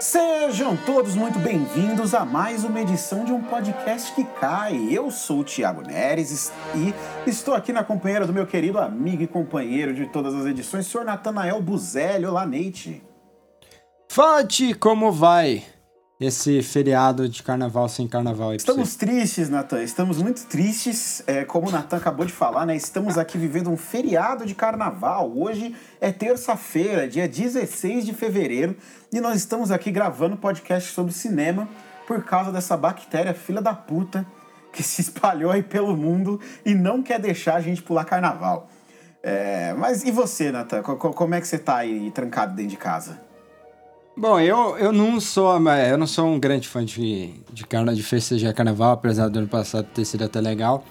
Sejam todos muito bem-vindos a mais uma edição de um podcast que cai. Eu sou o Thiago Neres e estou aqui na companheira do meu querido amigo e companheiro de todas as edições, senhor Natanael Buzelli. Olá, Neite. Fate, como vai? Esse feriado de carnaval sem carnaval aí Estamos tristes, Natan. Estamos muito tristes. É, como o Natan acabou de falar, né? Estamos aqui vivendo um feriado de carnaval. Hoje é terça-feira, dia 16 de fevereiro, e nós estamos aqui gravando podcast sobre cinema por causa dessa bactéria filha da puta que se espalhou aí pelo mundo e não quer deixar a gente pular carnaval. É, mas e você, Natan? Como é que você tá aí trancado dentro de casa? Bom, eu, eu não sou eu não sou um grande fã de, de, carna, de festejar carnaval, apesar do ano passado ter sido até legal.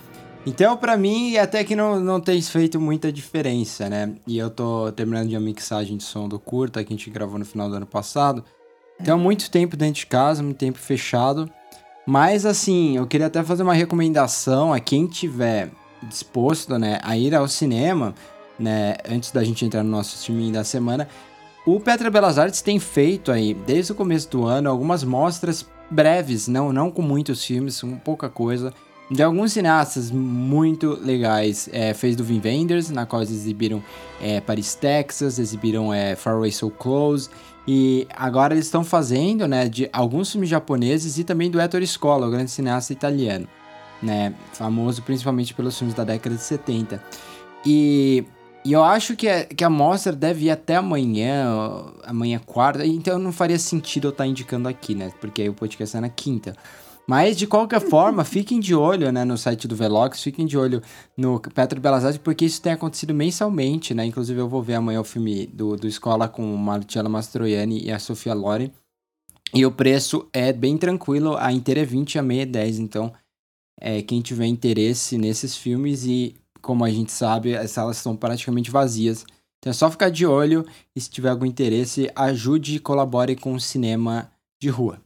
Então, para mim, até que não, não tem feito muita diferença, né? E eu tô terminando de a mixagem de som do curta que a gente gravou no final do ano passado. Então, muito tempo dentro de casa, muito tempo fechado. Mas, assim, eu queria até fazer uma recomendação a quem tiver disposto, né, a ir ao cinema, né, antes da gente entrar no nosso streaming da semana, o Petra Belas Artes tem feito aí, desde o começo do ano, algumas mostras breves, não, não com muitos filmes, com pouca coisa, de alguns cineastas muito legais. É, fez do Vin Wenders, na qual eles exibiram é, Paris, Texas, exibiram é, Far Away So Close, e agora eles estão fazendo, né, de alguns filmes japoneses e também do Ettore Scola, o grande cineasta italiano, né, famoso principalmente pelos filmes da década de 70. E e eu acho que, é, que a mostra deve ir até amanhã, amanhã quarta, então não faria sentido eu estar tá indicando aqui, né? Porque aí o podcast é na quinta. Mas, de qualquer forma, fiquem de olho né, no site do Velox, fiquem de olho no Petro Belas Artes, porque isso tem acontecido mensalmente, né? Inclusive, eu vou ver amanhã o filme do, do Escola com o Marcella Mastroianni e a Sofia Loren. E o preço é bem tranquilo, a inteira é 20 a meia é 10, então é, quem tiver interesse nesses filmes e como a gente sabe, as salas estão praticamente vazias. Então é só ficar de olho e se tiver algum interesse, ajude e colabore com o cinema de rua.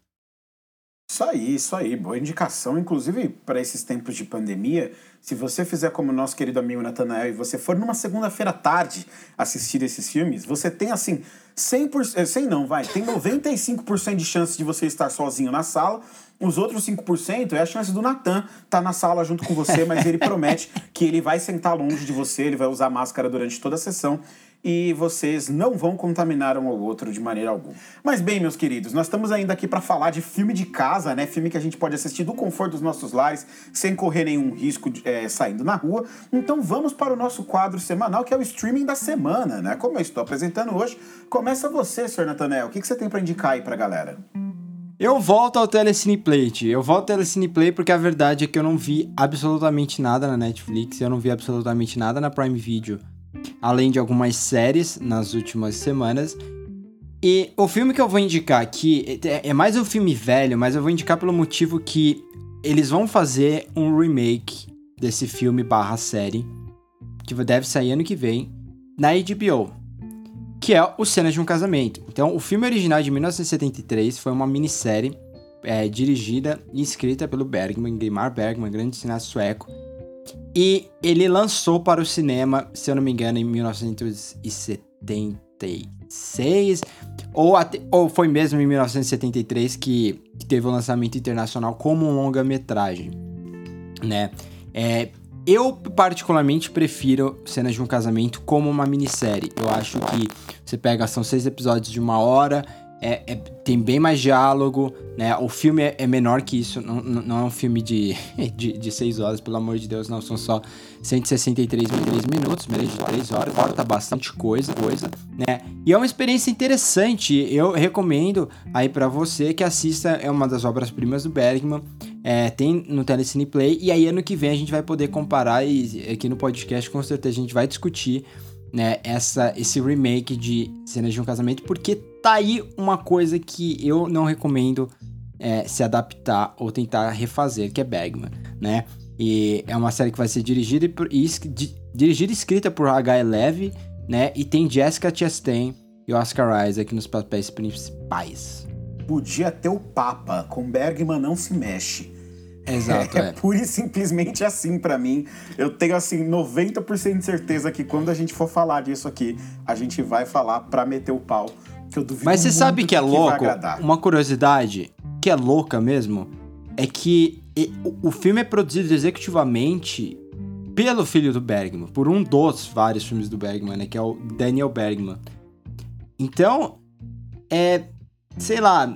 Isso aí, isso aí. Boa indicação. Inclusive, para esses tempos de pandemia, se você fizer como nosso querido amigo Natanael e você for numa segunda-feira tarde assistir esses filmes, você tem assim 100%, 100 eh, não, vai, tem 95% de chance de você estar sozinho na sala. Os outros 5% é a chance do Natan estar tá na sala junto com você, mas ele promete que ele vai sentar longe de você, ele vai usar máscara durante toda a sessão e vocês não vão contaminar um ao outro de maneira alguma. Mas bem, meus queridos, nós estamos ainda aqui para falar de filme de casa, né? Filme que a gente pode assistir do conforto dos nossos lares, sem correr nenhum risco de, é, saindo na rua. Então vamos para o nosso quadro semanal, que é o streaming da semana, né? Como eu estou apresentando hoje, começa você, Sr. Nathanael. O que, que você tem para indicar aí para a galera? Eu volto ao Telecine Play, eu volto ao Telecine Play porque a verdade é que eu não vi absolutamente nada na Netflix, eu não vi absolutamente nada na Prime Video além de algumas séries nas últimas semanas. E o filme que eu vou indicar aqui é, é mais um filme velho, mas eu vou indicar pelo motivo que eles vão fazer um remake desse filme barra série, que deve sair ano que vem, na HBO, que é O Cenas de um Casamento. Então, o filme original de 1973 foi uma minissérie é, dirigida e escrita pelo Bergman, Grimar Bergman, grande cineasta sueco, e ele lançou para o cinema, se eu não me engano, em 1976. Ou, até, ou foi mesmo em 1973 que, que teve o lançamento internacional como um longa-metragem, né? É, eu particularmente prefiro Cenas de um Casamento como uma minissérie. Eu acho que você pega, são seis episódios de uma hora, é, é, tem bem mais diálogo, né? O filme é, é menor que isso, não, não, é um filme de, de, de seis horas, pelo amor de Deus, não. São só 163 minutos, menos de três horas, corta bastante coisa, coisa, né? E é uma experiência interessante, eu recomendo aí para você que assista, é uma das obras-primas do Bergman, é, tem no Telecine Play, e aí ano que vem a gente vai poder comparar e aqui no podcast com certeza a gente vai discutir né, essa, esse remake de Cenas de um Casamento, porque tá aí uma coisa que eu não recomendo é, se adaptar ou tentar refazer, que é Bagman, né? E é uma série que vai ser dirigida e, e di, dirigida e escrita por H. Levy, né? E tem Jessica Chastain e Oscar Isaac nos papéis principais. Podia ter o Papa, com Bergman não se mexe. Exato. É, é. pura e simplesmente assim para mim. Eu tenho assim 90% de certeza que quando a gente for falar disso aqui, a gente vai falar para meter o pau que eu duvido Mas você sabe que é que louco? Uma curiosidade que é louca mesmo é que o- filme é produzido executivamente pelo filho do Bergman, por um dos vários filmes do Bergman, né, que é o Daniel Bergman. Então, é, sei lá,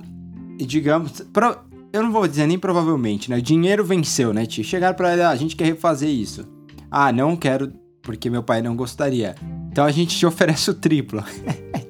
digamos, pro- eu não vou dizer nem provavelmente, né? O dinheiro venceu, né, tio? Chegaram pra ele, ah, a gente quer refazer isso. Ah, não quero porque meu pai não gostaria. Então a gente te oferece o triplo.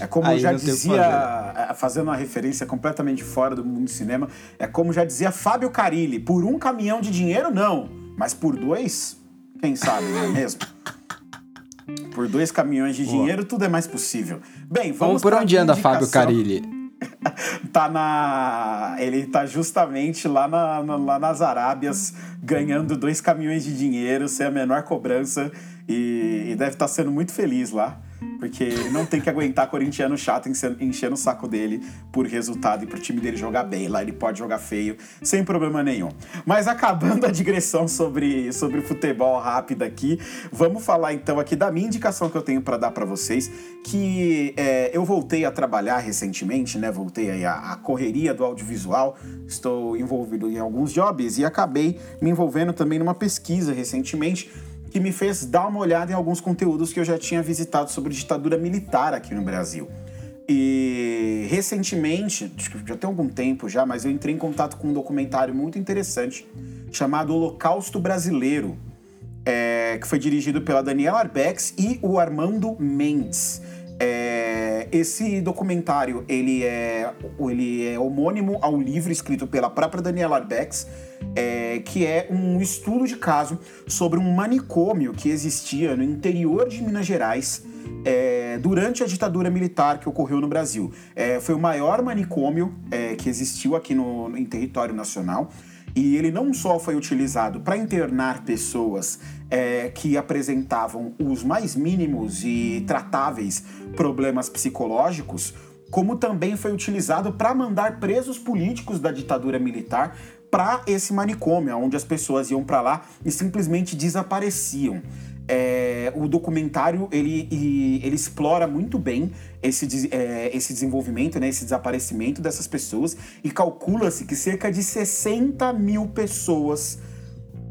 É como Aí já dizia, é, fazendo uma referência completamente fora do mundo do cinema, é como já dizia Fábio Carilli, por um caminhão de dinheiro, não. Mas por dois, quem sabe, não é mesmo? Por dois caminhões de dinheiro, tudo é mais possível. Bem, vamos Vamos por onde anda. Fábio Carilli? Tá na. Ele tá justamente lá, na, na- lá nas Arábias, ganhando dois caminhões de dinheiro, sem a menor cobrança, e, e deve estar sendo muito feliz lá. Porque ele não tem que aguentar corintiano chato enche- enchendo o saco dele por resultado e pro time dele jogar bem. Lá ele pode jogar feio, sem problema nenhum. Mas acabando a digressão sobre, sobre futebol rápida aqui, vamos falar então aqui da minha indicação que eu tenho para dar para vocês, que é, eu voltei a trabalhar recentemente, né? Voltei aí à correria do audiovisual, estou envolvido em alguns jobs e acabei me envolvendo também numa pesquisa recentemente que me fez dar uma olhada em alguns conteúdos que eu já tinha visitado sobre ditadura militar aqui no Brasil. E recentemente, já tem algum tempo já, mas eu entrei em contato com um documentário muito interessante chamado Holocausto Brasileiro, é, que foi dirigido pela Daniela Arbex e o Armando Mendes. É, esse documentário ele é, ele é homônimo ao livro escrito pela própria Daniela Arbex, é, que é um estudo de caso sobre um manicômio que existia no interior de Minas Gerais é, durante a ditadura militar que ocorreu no Brasil. É, foi o maior manicômio é, que existiu aqui no, em território nacional. E ele não só foi utilizado para internar pessoas é, que apresentavam os mais mínimos e tratáveis problemas psicológicos, como também foi utilizado para mandar presos políticos da ditadura militar para esse manicômio, onde as pessoas iam para lá e simplesmente desapareciam. É, o documentário ele, ele explora muito bem esse, é, esse desenvolvimento, né, esse desaparecimento dessas pessoas e calcula-se que cerca de 60 mil pessoas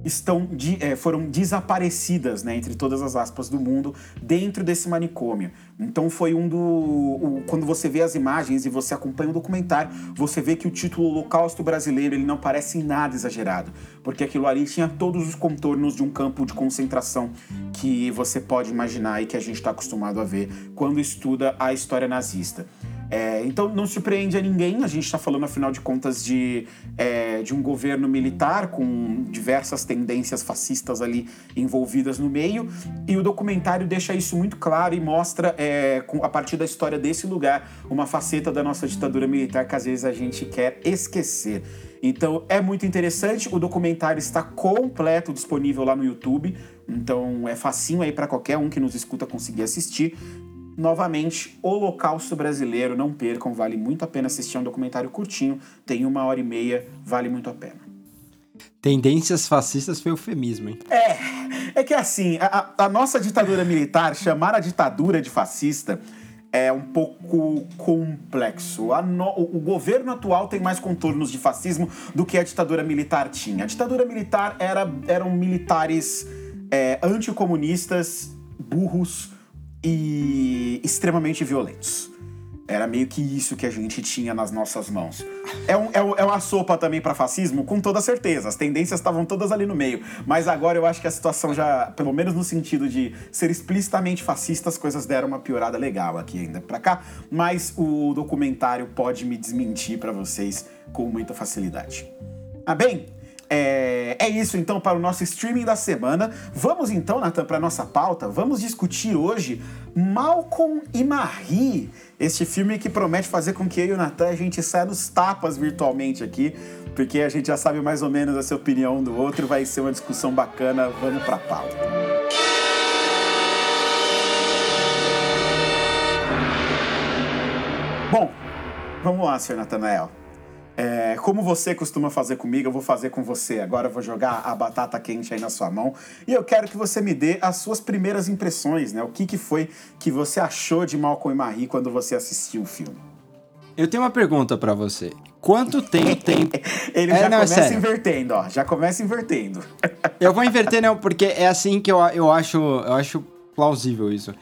estão de- é, foram desaparecidas, né, entre todas as aspas do mundo, dentro desse manicômio. Então foi um do. o- quando você vê as imagens e você acompanha o documentário, você vê que o título Holocausto Brasileiro ele não parece em nada exagerado, porque aquilo ali tinha todos os contornos de um campo de concentração que você pode imaginar e que a gente está acostumado a ver quando estuda a história nazista. É, então não surpreende a ninguém, a gente está falando, afinal de contas, de, é, de um governo militar com diversas tendências fascistas ali envolvidas no meio, e o documentário deixa isso muito claro e mostra, é, com- a partir da história desse lugar, uma faceta da nossa ditadura militar que às vezes a gente quer esquecer. Então é muito interessante, o documentário está completo disponível lá no YouTube, então é facinho aí para qualquer um que nos escuta conseguir assistir. Novamente, Holocausto Brasileiro, não percam, vale muito a pena assistir. É um documentário curtinho, tem uma hora e meia, vale muito a pena. Tendências fascistas foi eufemismo, hein? É que assim, a, a- nossa ditadura militar, chamar a ditadura de fascista é um pouco complexo. No- o, o governo atual tem mais contornos de fascismo do que a ditadura militar tinha. A ditadura militar era, eram militares é, anticomunistas, burros e extremamente violentos. Era meio que isso que a gente tinha nas nossas mãos. É, um, é, é uma sopa também para fascismo, com toda certeza. As tendências estavam todas ali no meio. Mas agora eu acho que a situação já, pelo menos no sentido de ser explicitamente fascista, as coisas deram uma piorada legal aqui ainda pra cá. Mas o documentário pode me desmentir para vocês com muita facilidade. Ah, bem, é, é isso então para o nosso streaming da semana. Vamos então, Nathan, para nossa pauta. Vamos discutir hoje Malcolm e Marie, este filme que promete fazer com que eu e o Nathan a gente saia nos tapas virtualmente aqui, porque a gente já sabe mais ou menos essa opinião um do outro. Vai ser uma discussão bacana. Vamos para a pauta. Bom, vamos lá, senhor Natanael. É, como você costuma fazer comigo, eu vou fazer com você. Agora eu vou jogar a batata quente aí na sua mão e eu quero que você me dê as suas primeiras impressões, né? O que, que foi que você achou de Malcolm e Marie quando você assistiu o filme? Eu tenho uma pergunta para você. Quanto tempo tem. Ele é, já não, é começa é invertendo, ó. Já começa invertendo. eu vou inverter, não, porque é assim que eu, eu, acho, eu acho plausível isso.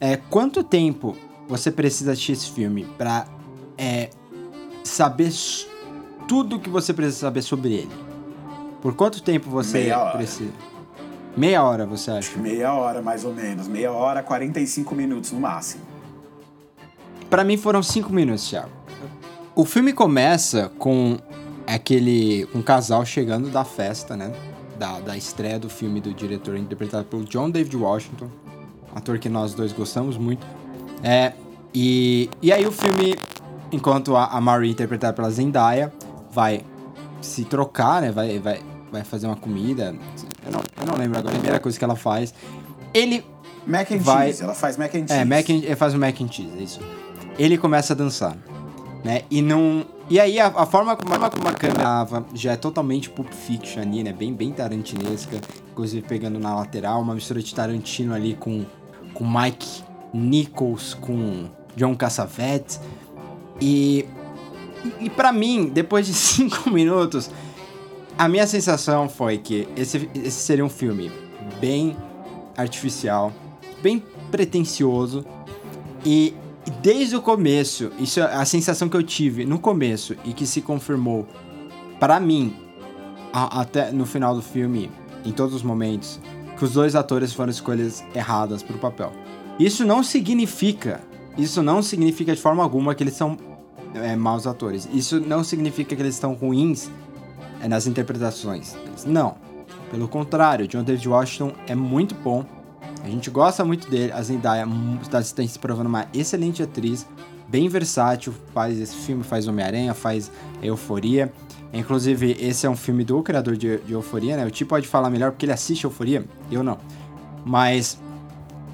É, quanto tempo você precisa assistir esse filme pra é, saber tudo que você precisa saber sobre ele? Por quanto tempo você Meia precisa? Meia hora, você acha? Meia hora, mais ou menos. Meia hora, 45 minutos no máximo. Para mim foram 5 minutos, Thiago. O filme começa com aquele um casal chegando da festa, né? Da, da estreia do filme do diretor interpretado pelo John David Washington, ator que nós dois gostamos muito. É, e, e aí o filme, enquanto a, a Marie, interpretada pela Zendaya, vai se trocar, né? Vai, vai, vai fazer uma comida. Eu não, eu não lembro agora a primeira coisa que ela faz. Ele. Mac and vai, cheese, ela faz mac and cheese. É, mac and, faz o mac and cheese, é isso. Ele começa a dançar né? E não. E aí a, a forma, como, a como a câmera já é totalmente Pulp Fiction ali, né? Bem, bem tarantinesca. Inclusive pegando na lateral, uma mistura de Tarantino ali com, com Mike Nichols, com John Cassavetes. E, e para mim, depois de cinco minutos, a minha sensação foi que esse, esse seria um filme bem artificial, bem pretencioso e desde o começo, isso é a sensação que eu tive no começo e que se confirmou para mim a, até no final do filme, em todos os momentos, que os dois atores foram escolhas erradas para o papel. Isso não significa, isso não significa de forma alguma que eles são é, maus atores. Isso não significa que eles estão ruins é, nas interpretações. Não. Pelo contrário, John David Washington é muito bom a gente gosta muito dele. A Zendaya está se provando uma excelente atriz, bem versátil. Faz esse filme, faz Homem-Aranha, faz Euforia. Inclusive, esse é um filme do criador de, de Euforia, né? O Ti pode falar melhor porque ele assiste Euforia, eu não. Mas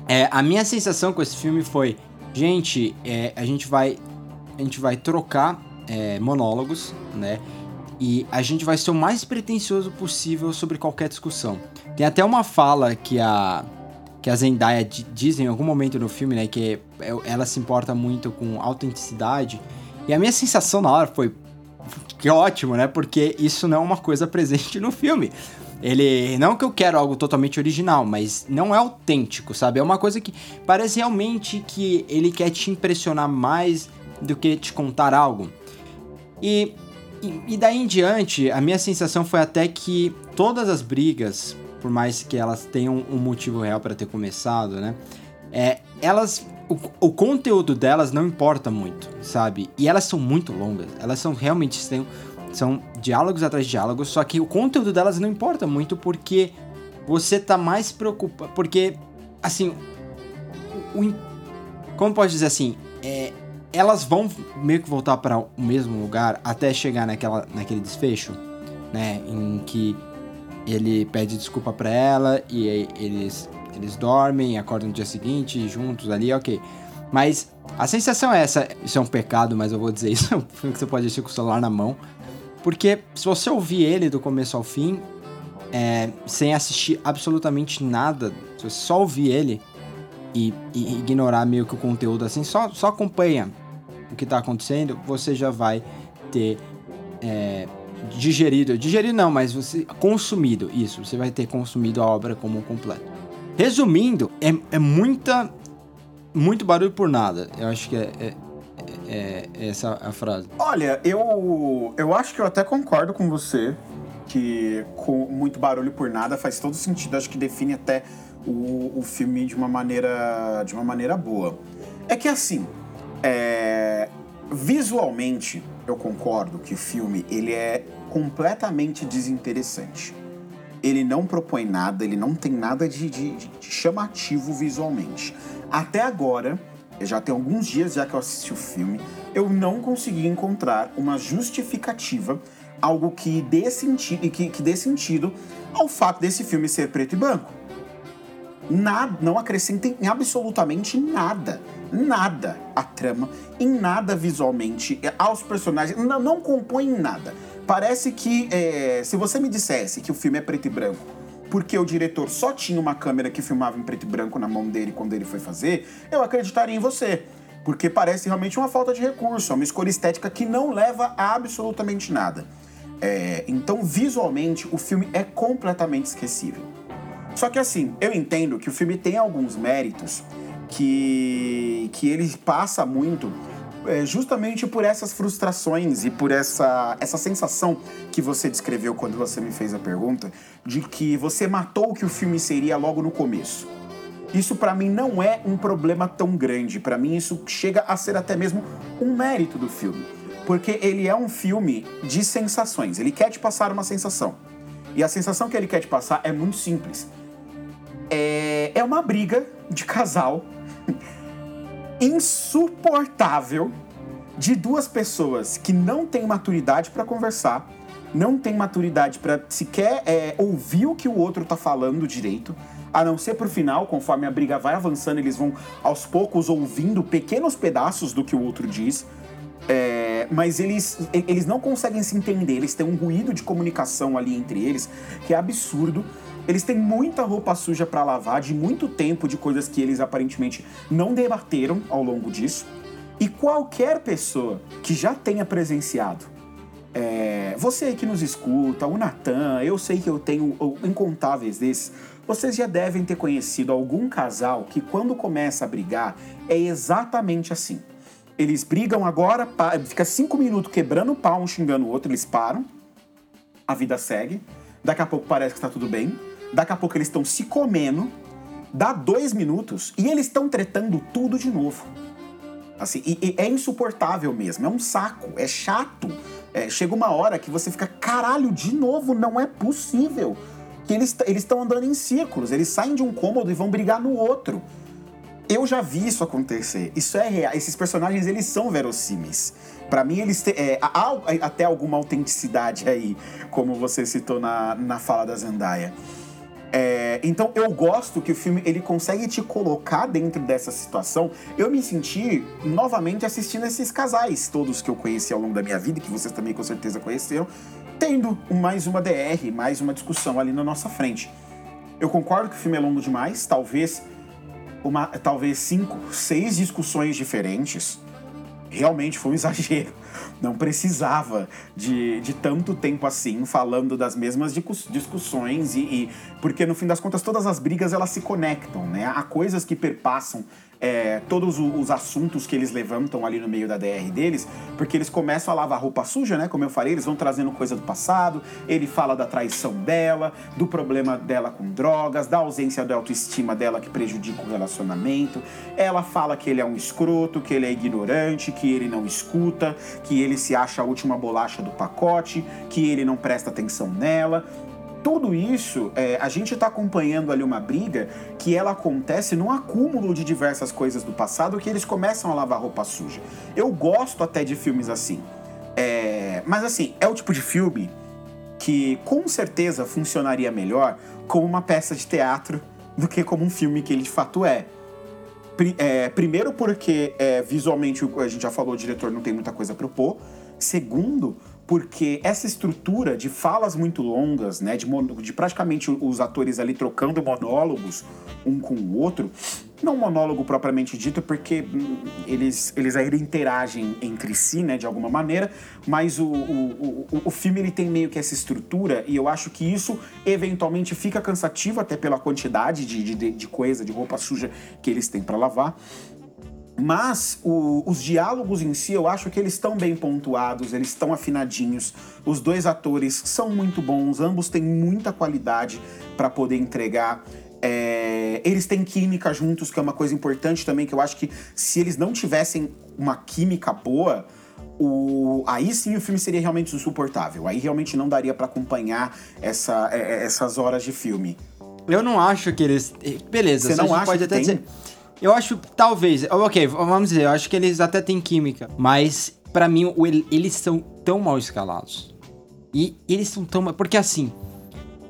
é, a minha sensação com esse filme foi, gente, é, a gente vai a gente vai trocar é, monólogos, né? E a gente vai ser o mais pretencioso possível sobre qualquer discussão. Tem até uma fala que a que a Zendaya diz em algum momento no filme, né, que é, ela se importa muito com autenticidade. E a minha sensação na hora foi que ótimo, né? Porque isso não é uma coisa presente no filme. Ele. Não que eu quero algo totalmente original, mas não é autêntico, sabe? É uma coisa que parece realmente que ele quer te impressionar mais do que te contar algo. E, e, e daí em diante, a minha sensação foi até que todas as brigas por mais que elas tenham um motivo real para ter começado, né? É, elas o, o, conteúdo delas não importa muito, sabe? E elas são muito longas. Elas são realmente são, são diálogos atrás de diálogos, só que o conteúdo delas não importa muito porque você tá mais preocupado, porque assim, o, o, como pode dizer assim, é, elas vão meio que voltar para o mesmo lugar até chegar naquela, naquele desfecho, né, em que ele pede desculpa para ela e eles eles dormem, acordam no dia seguinte juntos ali, ok. Mas a sensação é essa, isso é um pecado, mas eu vou dizer isso, é um filme que você pode assistir com o celular na mão. Porque se você ouvir ele do começo ao fim, é, sem assistir absolutamente nada, se você só ouvir ele e, e, ignorar meio que o conteúdo assim, só, só acompanha o que tá acontecendo, você já vai ter é, digerido, digerido não, mas você consumido, isso, você vai ter consumido a obra como um completo. Resumindo, é, é muita, muito barulho por nada. Eu acho que é, é, é, é essa a frase. Olha, eu, eu acho que eu até concordo com você que com muito barulho por nada faz todo sentido. Acho que define até o, o filme de uma maneira de uma maneira boa. É que assim, é, visualmente eu concordo que o filme ele é completamente desinteressante. Ele não propõe nada, ele não tem nada de, de, de chamativo visualmente. Até agora, já tem alguns dias já que eu assisti o filme, eu não consegui encontrar uma justificativa, algo que dê sentido, que, que dê sentido ao fato desse filme ser preto e branco. Nada, não acrescentem em absolutamente nada, nada à trama, em nada visualmente, é, aos personagens, não, não compõem nada. Parece que é, se você me dissesse que o filme é preto e branco, porque o diretor só tinha uma câmera que filmava em preto e branco na mão dele quando ele foi fazer, eu acreditaria em você. Porque parece realmente uma falta de recurso, é uma escolha estética que não leva a absolutamente nada. É, então, visualmente, o filme é completamente esquecível. Só que assim, eu entendo que o filme tem alguns méritos que, que ele passa muito é, justamente por essas frustrações e por essa, essa sensação que você descreveu quando você me fez a pergunta de que você matou o que o filme seria logo no começo. Isso para mim não é um problema tão grande, para mim isso chega a ser até mesmo um mérito do filme, porque ele é um filme de sensações, ele quer te passar uma sensação. E a sensação que ele quer te passar é muito simples é, é uma briga de casal insuportável de duas pessoas que não têm maturidade para conversar, não têm maturidade para sequer é, ouvir o que o outro tá falando direito, a não ser pro final, conforme a briga vai avançando, eles vão aos poucos ouvindo pequenos pedaços do que o outro diz. É, mas eles, eles não conseguem se entender, eles têm um ruído de comunicação ali entre eles que é absurdo. Eles têm muita roupa suja para lavar, de muito tempo, de coisas que eles aparentemente não debateram ao longo disso. E qualquer pessoa que já tenha presenciado, é, você que nos escuta, o Natan, eu sei que eu tenho incontáveis desses, vocês já devem ter conhecido algum casal que quando começa a brigar é exatamente assim. Eles brigam agora, fica cinco minutos quebrando o pau, um xingando o outro, eles param, a vida segue, daqui a pouco parece que está tudo bem, Daqui a pouco eles estão se comendo, dá dois minutos e eles estão tretando tudo de novo. Assim, e, e é insuportável mesmo, é um saco, é chato. É, chega uma hora que você fica, caralho, de novo, não é possível. Que eles estão andando em círculos, eles saem de um cômodo e vão brigar no outro. Eu já vi isso acontecer. Isso é real. Esses personagens, eles são verossímeis. Para mim, eles têm é, há até alguma autenticidade aí, como você citou na, na fala da Zendaya. É, então eu gosto que o filme ele consegue te colocar dentro dessa situação. Eu me senti novamente assistindo esses casais todos que eu conheci ao longo da minha vida, que vocês também com certeza conheceram, tendo mais uma DR, mais uma discussão ali na nossa frente. Eu concordo que o filme é longo demais, talvez uma, talvez cinco, seis discussões diferentes. Realmente foi um exagero não precisava de, de tanto tempo assim falando das mesmas discussões e, e, porque no fim das contas todas as brigas elas se conectam, né? Há coisas que perpassam é, todos os assuntos que eles levantam ali no meio da DR deles, porque eles começam a lavar roupa suja, né? Como eu falei, eles vão trazendo coisa do passado. Ele fala da traição dela, do problema dela com drogas, da ausência da autoestima dela que prejudica o relacionamento. Ela fala que ele é um escroto, que ele é ignorante, que ele não escuta, que ele se acha a última bolacha do pacote, que ele não presta atenção nela tudo isso, é, a gente está acompanhando ali uma briga que ela acontece num acúmulo de diversas coisas do passado que eles começam a lavar roupa suja. Eu gosto até de filmes assim. É, mas assim, é o tipo de filme que com certeza funcionaria melhor como uma peça de teatro do que como um filme que ele de fato é. é primeiro porque é, visualmente, a gente já falou, o diretor não tem muita coisa a propor. Segundo, porque essa estrutura de falas muito longas, né, de, de, praticamente os atores ali trocando monólogos um com o outro, não monólogo propriamente dito, porque hum, eles, eles ainda interagem entre si, né, de alguma maneira, mas o, o, o, o filme ele tem meio que essa estrutura e eu acho que isso eventualmente fica cansativo até pela quantidade de, de, de coisa, de roupa suja que eles têm para lavar. Mas o, os diálogos em si, eu acho que eles estão bem pontuados, eles estão afinadinhos. Os dois atores são muito bons, ambos têm muita qualidade para poder entregar. É, eles têm química juntos, que é uma coisa importante também, que eu acho que se eles não tivessem uma química boa, o, aí sim o filme seria realmente insuportável. Aí realmente não daria para acompanhar essa, é, é, essas horas de filme. Eu não acho que eles. Beleza, você não acha pode até tem? dizer. Eu acho, talvez, ok, vamos dizer, eu acho que eles até têm química, mas para mim eles são tão mal escalados. E eles são tão. Porque assim,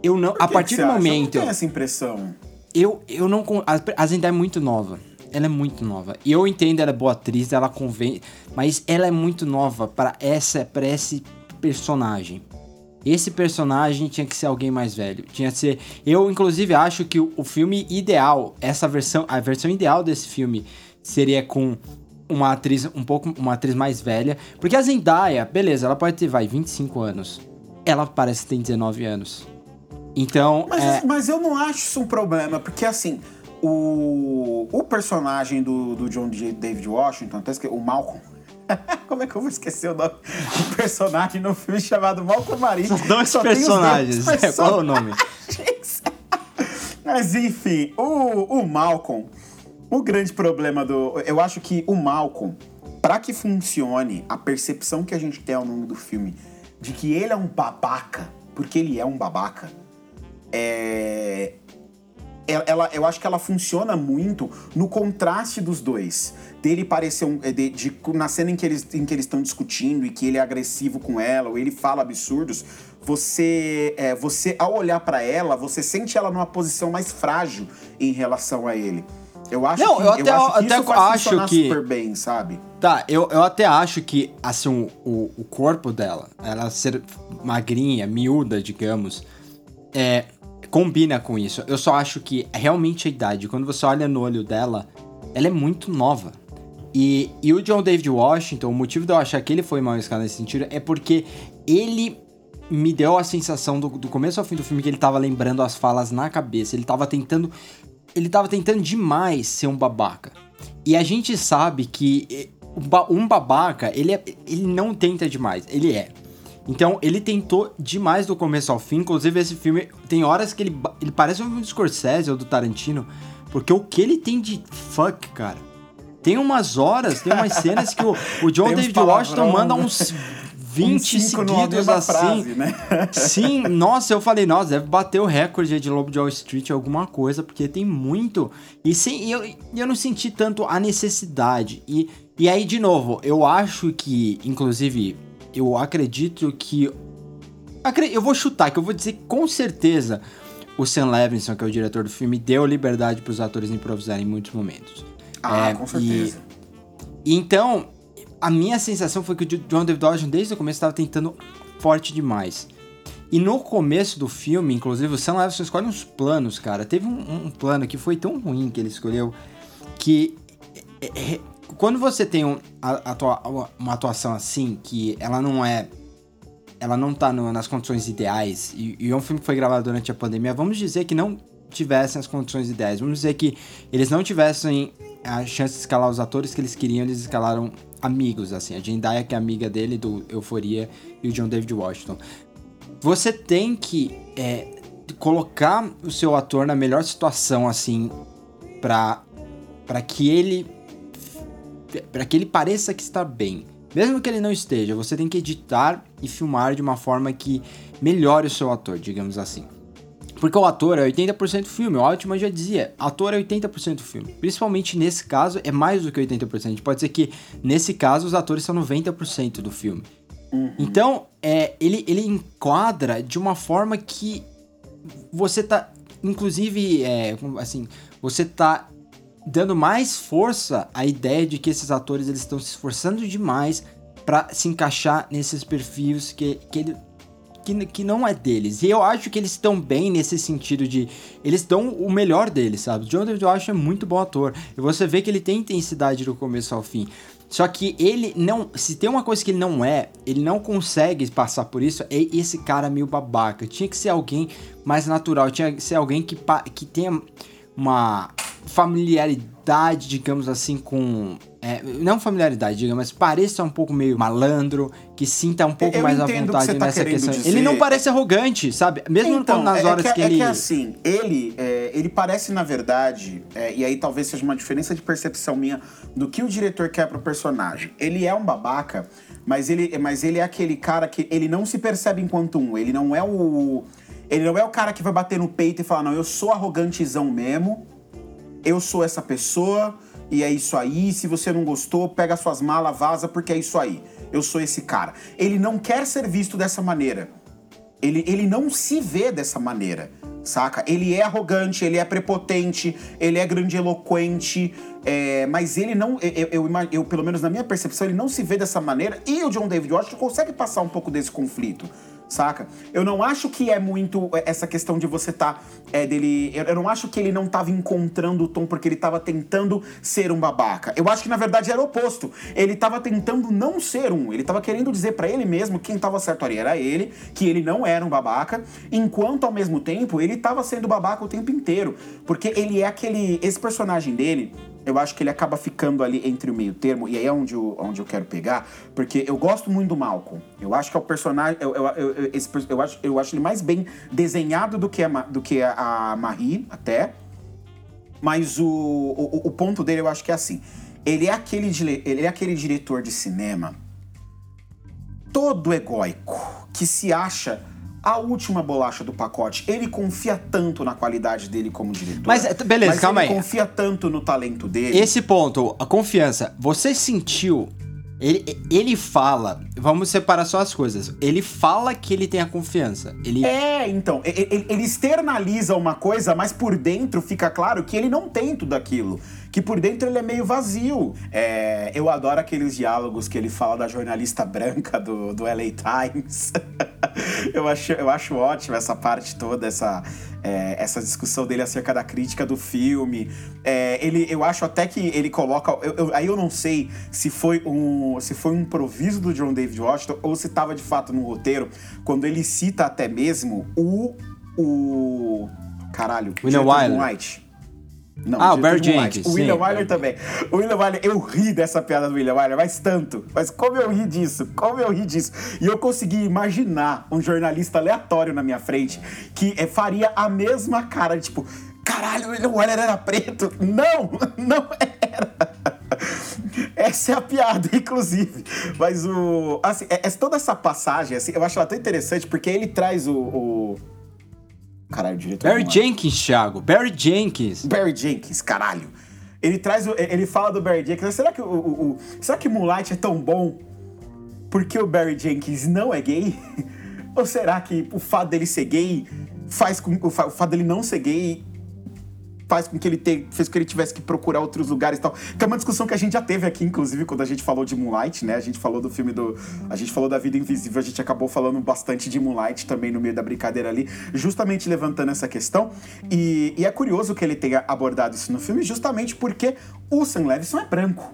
eu não. Por a partir do momento. Acha? Eu não tenho essa impressão. eu, eu não. A, a Zendaya é muito nova. Ela é muito nova. E eu entendo, ela é boa atriz, ela convém. Mas ela é muito nova para essa para esse personagem. Esse personagem tinha que ser alguém mais velho. Tinha que ser. Eu, inclusive, acho que o, filme ideal, essa versão, a versão ideal desse filme seria com uma atriz um pouco uma atriz mais velha, porque a Zendaya, beleza, ela pode ter vai 25 anos. Ela parece que tem 19 anos. Então, mas, é... mas eu não acho isso um problema, porque assim, o, o personagem do, do John. David Washington, o Malcolm, como é que eu vou esquecer o nome? Um personagem no filme chamado Malcolm Marinho. São dois Só personagens. Dois personagens. Qual é o nome? Mas enfim, o, o Malcolm, o grande problema do. Eu acho que o Malcolm, para que funcione a percepção que a gente tem ao longo do filme de que ele é um babaca, porque ele é um babaca, é, ela, eu acho que ela funciona muito no contraste dos dois. Dele parecer um. De, de, na cena em que eles em que eles estão discutindo e que ele é agressivo com ela, ou ele fala absurdos, você. É, você, ao olhar para ela, você sente ela numa posição mais frágil em relação a ele. Eu acho Não, que, eu até, eu acho que até isso acho que super bem, sabe? Tá, eu, eu até acho que, assim, o, o corpo dela, ela ser magrinha, miúda, digamos, é, combina com isso. Eu só acho que realmente a idade, quando você olha no olho dela, ela é muito nova. E, e o John David Washington, o motivo de eu achar que ele foi mal escalado nesse sentido é porque ele me deu a sensação do, do começo ao fim do filme que ele tava lembrando as falas na cabeça. Ele tava tentando. Ele tava tentando demais ser um babaca. E a gente sabe que eh, um babaca, ele, é, ele não tenta demais, ele é. Então, ele tentou demais do começo ao fim. Inclusive, esse filme tem horas que ele, ele parece um filme do Scorsese ou do Tarantino. Porque o que ele tem de fuck, cara. Tem umas horas, tem umas cenas que o, o John David Washington manda uns 20 seguidos assim. Frase, né? Sim, nossa, eu falei, nossa, deve bater o recorde de Lobo de Wall Street alguma coisa, porque tem muito. E sem, eu, eu não senti tanto a necessidade. E, e aí, de novo, eu acho que, inclusive, eu acredito que. Eu vou chutar, que eu vou dizer com certeza o Sam Levinson, que é o diretor do filme, deu liberdade para os atores improvisarem em muitos momentos. Ah, é, com certeza. E, então, a minha sensação foi que o John David Washington, desde o começo, estava tentando forte demais. E no começo do filme, inclusive, o Sam Levinson escolhe uns planos, cara. Teve um, um plano que foi tão ruim que ele escolheu que é, é, quando você tem um, uma atuação assim, que ela não é. Ela não tá no, nas condições ideais, e, e é um filme que foi gravado durante a pandemia, vamos dizer que não tivessem as condições ideais. Vamos dizer que eles não tivessem a chance de escalar os atores que eles queriam, eles escalaram amigos, assim. A Zendaya, que é amiga dele, do Euforia, e o John David Washington. Você tem que é, colocar o seu ator na melhor situação, assim, pra, pra que ele para que ele pareça que está bem. Mesmo que ele não esteja, você tem que editar e filmar de uma forma que melhore o seu ator, digamos assim. Porque o ator é 80% do filme, o Altman já dizia, ator é 80% do filme. Principalmente nesse caso, é mais do que 80%. Pode ser que, nesse caso, os atores são 90% do filme. Uhum. Então, é, ele, ele enquadra de uma forma que você tá, inclusive, é, assim, você tá dando mais força à ideia de que esses atores eles estão se esforçando demais para se encaixar nesses perfis que, que, ele, que, que não é deles. E eu acho que eles estão bem nesse sentido de. Eles dão o melhor deles, sabe? John David Washington é muito bom ator. E você vê que ele tem intensidade do começo ao fim. Só que ele não. Se tem uma coisa que ele não é, ele não consegue passar por isso, é esse cara meio babaca. Tinha que ser alguém mais natural, tinha que ser alguém que, que tenha uma familiaridade, digamos assim, com. É, não familiaridade, digamos, mas pareça um pouco meio malandro, que sinta um pouco eu mais à vontade tá nessa questão. Dizer. Ele não parece arrogante, sabe? Mesmo então, nas é, horas é que, é ele. É que assim, ele, é, ele parece, na verdade, é, e aí talvez seja uma diferença de percepção minha do que o diretor quer pro personagem. Ele é um babaca, mas ele, mas ele é aquele cara que ele não se percebe enquanto um. Ele não é o. Ele não é o cara que vai bater no peito e falar, não, eu sou arrogantezão mesmo eu sou essa pessoa e é isso aí. Se você não gostou, pega suas malas, vaza, porque é isso aí. Eu sou esse cara. Ele não quer ser visto dessa maneira. Ele, ele não se vê dessa maneira, saca? Ele é arrogante, ele é prepotente, ele é grandiloquente, é, mas ele não, eu, eu, eu, pelo menos na minha percepção, ele não se vê dessa maneira e o John David Washington consegue passar um pouco desse conflito saca? Eu não acho que é muito é, essa questão de você tá é, dele, eu, não acho que ele não tava encontrando o tom porque ele tava tentando ser um babaca. Eu acho que na verdade era o oposto. Ele tava tentando não ser um, ele tava querendo dizer para ele mesmo quem tava certo ali era ele, que ele não era um babaca, enquanto ao mesmo tempo ele tava sendo babaca o tempo inteiro, porque ele é aquele esse personagem dele eu acho que ele acaba ficando ali entre o meio termo, e aí é onde eu, onde eu quero pegar, porque eu gosto muito do Malcolm. Eu acho que é o personagem. Eu, eu, eu, esse, eu, acho, eu acho ele mais bem desenhado do que a, do que a Marie, até. Mas o, o, o ponto dele eu acho que é assim. Ele é aquele, ele é aquele diretor de cinema todo egóico, que se acha a última bolacha do pacote. Ele confia tanto na qualidade dele como diretor. Mas, beleza, mas calma ele aí. confia tanto no talento dele. Esse ponto, a confiança, você sentiu ele, ele fala, vamos separar só as coisas. Ele fala que ele tem a confiança. Ele... É, então, ele, ele, externaliza uma coisa, mas por dentro fica claro que ele não tem tudo aquilo. Que por dentro ele é meio vazio. É, eu adoro aqueles diálogos que ele fala da jornalista branca do, do LA Times. eu, acho, eu acho ótimo essa parte toda, essa, é, essa discussão dele acerca da crítica do filme. É, ele, eu acho até que ele coloca. Eu, eu, aí eu não sei se foi um se foi um improviso do John David Washington ou se estava de fato no roteiro, quando ele cita até mesmo o. o caralho, William White. Não, ah, o Barry Jenkins. O William Wyler também. O William Wyler, eu ri dessa piada do William Wyler, mas tanto. Mas como eu ri disso, como eu ri disso. E eu consegui imaginar um jornalista aleatório na minha frente que é, faria a mesma cara, tipo, caralho, o William Wyler era preto. Não, não era. Essa é a piada, inclusive. Mas o. Assim, é, é toda essa passagem, assim, eu acho ela tão interessante porque ele traz o, o Caralho, diretor. Barry Jenkins, Thiago. Barry Jenkins. Barry Jenkins, caralho. Ele traz. Ele fala do Barry Jenkins. Será que o, o, o será que Moonlight é tão bom porque o Barry Jenkins não é gay? Ou será que o fato dele ser gay faz com o fato dele não ser gay faz com que ele te, fez com que ele tivesse que procurar outros lugares e tal. Que é uma discussão que a gente já teve aqui, inclusive, quando a gente falou de Moonlight, né? A gente falou do filme do. A gente falou da Vida Invisível, a gente acabou falando bastante de Moonlight também no meio da brincadeira ali, justamente levantando essa questão. E, e é curioso que ele tenha abordado isso no filme, justamente porque o Sam Levinson é branco.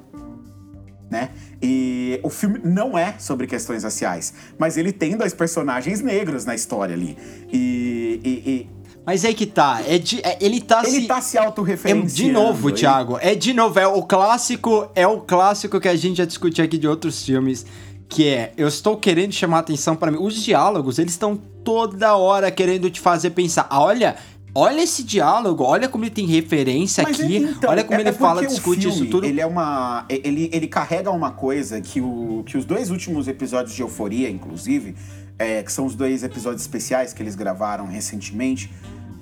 Né? E o filme não é sobre questões raciais, mas ele tem dois personagens negros na história ali. e, e, e mas é que tá, é de, é, ele tá ele se... tá se autorreferenciando. É, de novo, ele... Thiago, é de novo, é o clássico, é o clássico que a gente já discutiu aqui de outros filmes, que é, eu estou querendo chamar atenção para mim. Os diálogos, eles estão toda hora querendo te fazer pensar, ah, olha, Olha esse diálogo, olha como ele tem referência Mas aqui, então, olha como é, ele é fala, discute filme, isso tudo. Ele é uma. Ele, ele carrega uma coisa que, o, que os dois últimos episódios de Euforia, inclusive, é, que são os dois episódios especiais que eles gravaram recentemente,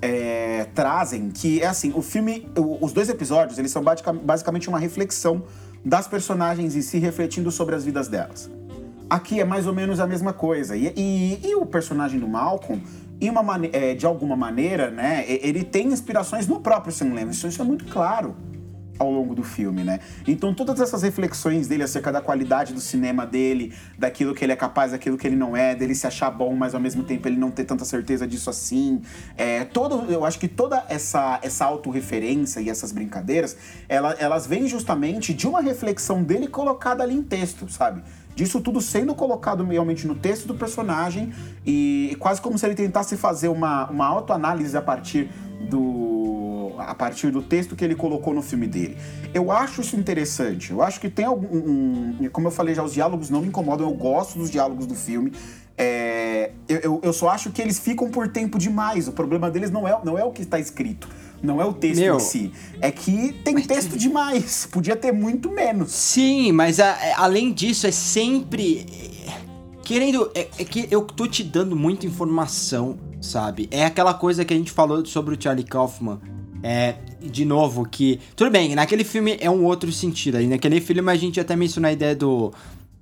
é, trazem que é assim, o filme, os dois episódios, eles são basicamente uma reflexão das personagens em si refletindo sobre as vidas delas. Aqui é mais ou menos a mesma coisa. E, e, e o personagem do Malcolm, é, de alguma maneira, né, ele tem inspirações no próprio Sam Levinson, isso é muito claro ao longo do filme, né? Então todas essas reflexões dele acerca da qualidade do cinema dele, daquilo que ele é capaz, daquilo que ele não é, dele se achar bom, mas ao mesmo tempo ele não ter tanta certeza disso assim, é, todo, eu acho que toda essa essa autorreferência e essas brincadeiras, ela, elas vêm justamente de uma reflexão dele colocada ali em texto, sabe? Disso tudo sendo colocado realmente no texto do personagem e quase como se ele tentasse fazer uma, uma autoanálise a partir do a partir do texto que ele colocou no filme dele. Eu acho isso interessante. Eu acho que tem algum. Um, como eu falei já, os diálogos não me incomodam. Eu gosto dos diálogos do filme. É, eu, eu só acho que eles ficam por tempo demais. O problema deles não é, não é o que está escrito. Não é o texto Meu, em si. É que tem texto demais. Podia ter muito menos. Sim, mas a, é, além disso, é sempre. Querendo. É, é, que eu tô te dando muita informação, sabe? É aquela coisa que a gente falou sobre o Charlie Kaufman é, de novo, que. Tudo bem, naquele filme é um outro sentido. Aí naquele filme a gente até mencionou a ideia do.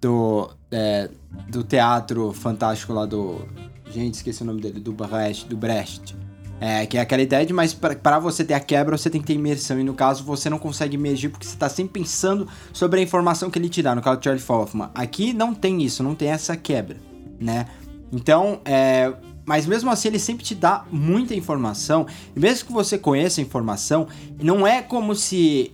Do, é, do teatro fantástico lá do. Gente, esqueci o nome dele, do Brecht. Do Brecht. É, que é aquela ideia de, mas para você ter a quebra, você tem que ter imersão. E no caso, você não consegue emergir porque você tá sempre pensando sobre a informação que ele te dá, no caso do Charlie Hoffman. Aqui não tem isso, não tem essa quebra, né? Então, é, mas mesmo assim ele sempre te dá muita informação. E mesmo que você conheça a informação, não é como se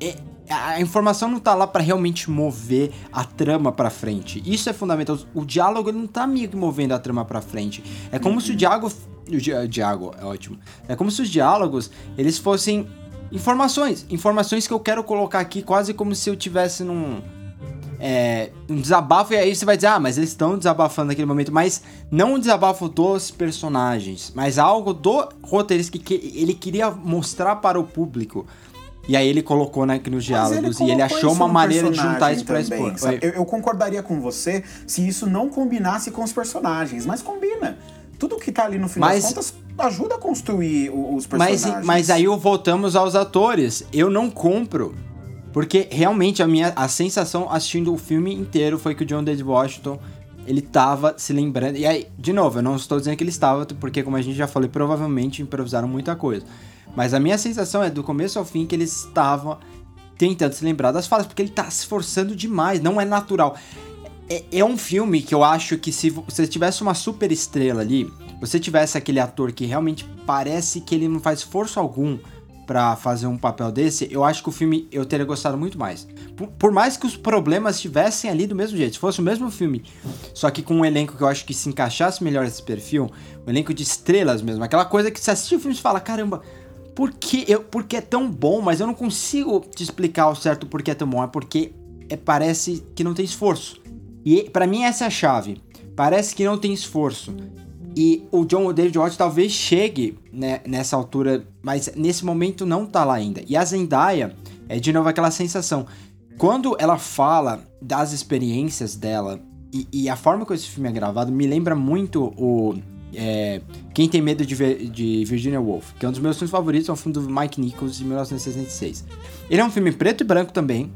é, a informação não tá lá para realmente mover a trama para frente. Isso é fundamental. O diálogo não tá meio que movendo a trama para frente. É como uhum. se o diálogo o diálogo é ótimo. É como se os diálogos eles fossem informações, informações que eu quero colocar aqui quase como se eu tivesse num é, um desabafo, e aí você vai dizer, ah, mas eles estão desabafando naquele momento, mas não um desabafo dos personagens, mas algo do roteirista que, que ele queria mostrar para o público. E aí ele colocou né, nos diálogos ele e ele achou uma maneira de juntar isso pra expor. Eu, eu, concordaria com você se isso não combinasse com os personagens, mas combina. Tudo que tá ali no final mas, das contas ajuda a construir os personagens. Mas, mas aí voltamos aos atores. Eu não compro porque realmente a minha a sensação assistindo o filme inteiro foi que o John David Washington ele tava se lembrando. E aí, de novo, eu não estou dizendo que ele estava, porque como a gente já falou, provavelmente improvisaram muita coisa. Mas a minha sensação é do começo ao fim que ele estava tentando se lembrar das falas, porque ele tá se esforçando demais, não é natural. É, é um filme que eu acho que se você tivesse uma super estrela ali, você tivesse aquele ator que realmente parece que ele não faz esforço algum para fazer um papel desse, eu acho que o filme eu teria gostado muito mais. Por, por, mais que os problemas estivessem ali do mesmo jeito, se fosse o mesmo filme, só que com um elenco que eu acho que se encaixasse melhor esse perfil, um elenco de estrelas mesmo, aquela coisa que você assiste o filme e fala, caramba, por que, eu, por que é tão bom, mas eu não consigo te explicar o certo por que é tão bom, é porque é, parece que não tem esforço. E para mim essa é a chave. Parece que não tem esforço. E o John David Watts talvez chegue né, nessa altura, mas nesse momento não tá lá ainda. E a Zendaya é de novo aquela sensação. Quando ela fala das experiências dela e, e a forma como esse filme é gravado, me lembra muito o. É, Quem Tem Medo de, de, Virginia Woolf, que é um dos meus filmes favoritos, é um filme do Mike Nichols de 1966. Ele é um filme preto e branco também,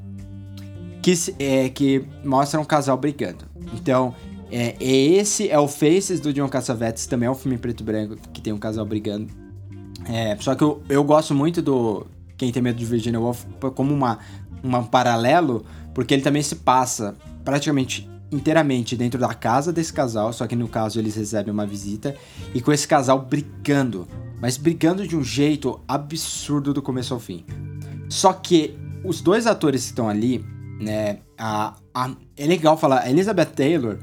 que, é, que mostra um casal brigando. Então, é, esse é o Faces do John Cassavetes, também é um filme preto e branco que tem um casal brigando. É, só que eu, eu gosto muito do Quem Tem Medo de Virginia Woolf como uma, uma paralelo, porque ele também se passa praticamente inteiramente dentro da casa desse casal, só que no caso eles recebem uma visita, e com esse casal brigando, mas brigando de um jeito absurdo do começo ao fim. Só que os dois atores que estão ali, né, a, a, é legal falar, a Elizabeth Taylor,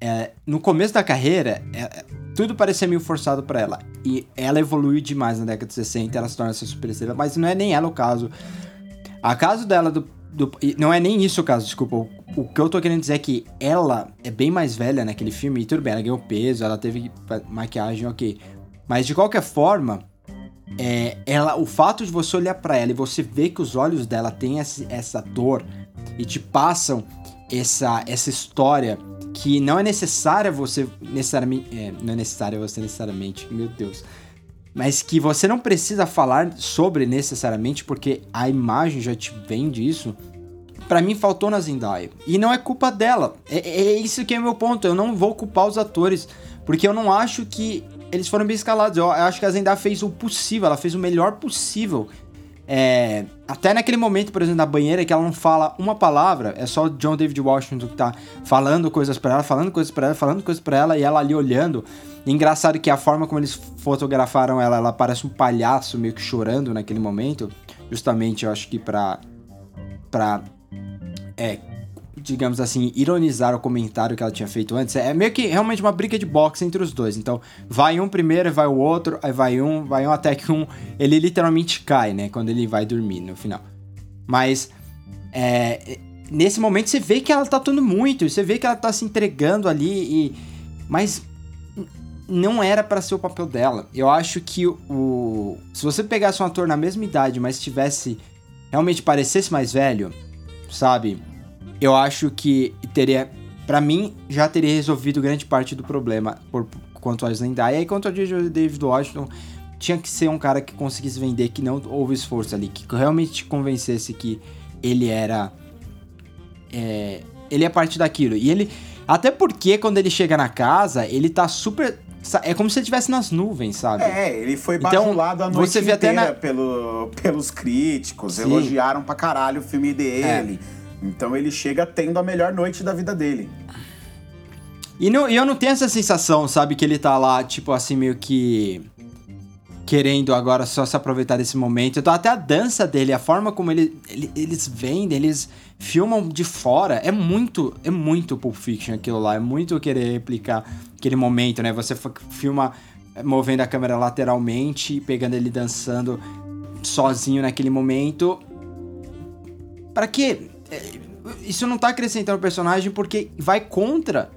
é, no começo da carreira, é, tudo parecia meio forçado para ela. E ela evoluiu demais na década de 60, ela se torna essa super estrela, mas não é nem ela o caso. A caso dela do, do, não é nem isso o caso, desculpa. O, o, que eu tô querendo dizer é que ela é bem mais velha naquele filme, e tudo bem, ela ganhou peso, ela teve maquiagem, ok. Mas de qualquer forma, é, ela, o fato de você olhar para ela e você ver que os olhos dela têm essa, essa dor e te passam essa, essa história que não é necessária você necessariamente. É, não é necessária você necessariamente, meu Deus. Mas que você não precisa falar sobre necessariamente, porque a imagem já te vende isso. Para mim faltou na Zendaya. E não é culpa dela. É, é isso que é meu ponto. Eu não vou culpar os atores. Porque eu não acho que eles foram bem escalados. Eu acho que a Zendaya fez o possível. Ela fez o melhor possível é, até naquele momento, por exemplo, na banheira, que ela não fala uma palavra, é só o John David Washington que tá falando coisas para ela, falando coisas para ela, falando coisas para ela, e ela ali olhando. Engraçado que a forma como eles fotografaram ela, ela parece um palhaço meio que chorando naquele momento. Justamente, eu acho que pra. pra. É, digamos assim, ironizar o comentário que ela tinha feito antes. É meio que realmente uma briga de boxe entre os dois. Então, vai um primeiro, vai o outro, aí vai um, vai um até que um. Ele literalmente cai, né? Quando ele vai dormir no final. Mas. É, nesse momento você vê que ela tá atuando muito, você vê que ela tá se entregando ali e. Mas. Não era para ser o papel dela. Eu acho que o. Se você pegasse um ator na mesma idade, mas tivesse. Realmente parecesse mais velho, sabe? Eu acho que teria, para mim, já teria resolvido grande parte do problema por, quanto a Zendaya e quanto a David Washington. Tinha que ser um cara que conseguisse vender, que não houve esforço ali, que realmente te convencesse que ele era. É, ele é parte daquilo. E ele. Até porque quando ele chega na casa, ele tá super É como se ele estivesse nas nuvens, sabe? É, ele foi então, bajulado a noite você vê inteira até na... pelo, pelos críticos. Sim. Elogiaram pra caralho o filme dele. É. Então ele chega tendo a melhor noite da vida dele. E não, eu não tenho essa sensação, sabe, que ele tá lá, tipo assim, meio que querendo agora só se aproveitar desse momento. Então, até a dança dele, a forma como ele, ele, eles vendem, eles filmam de fora, é muito, é muito Pulp Fiction aquilo lá, é muito querer replicar aquele momento, né? Você filma movendo a câmera lateralmente, pegando ele dançando sozinho naquele momento. Para quê? É, isso não tá acrescentando o personagem porque vai contra,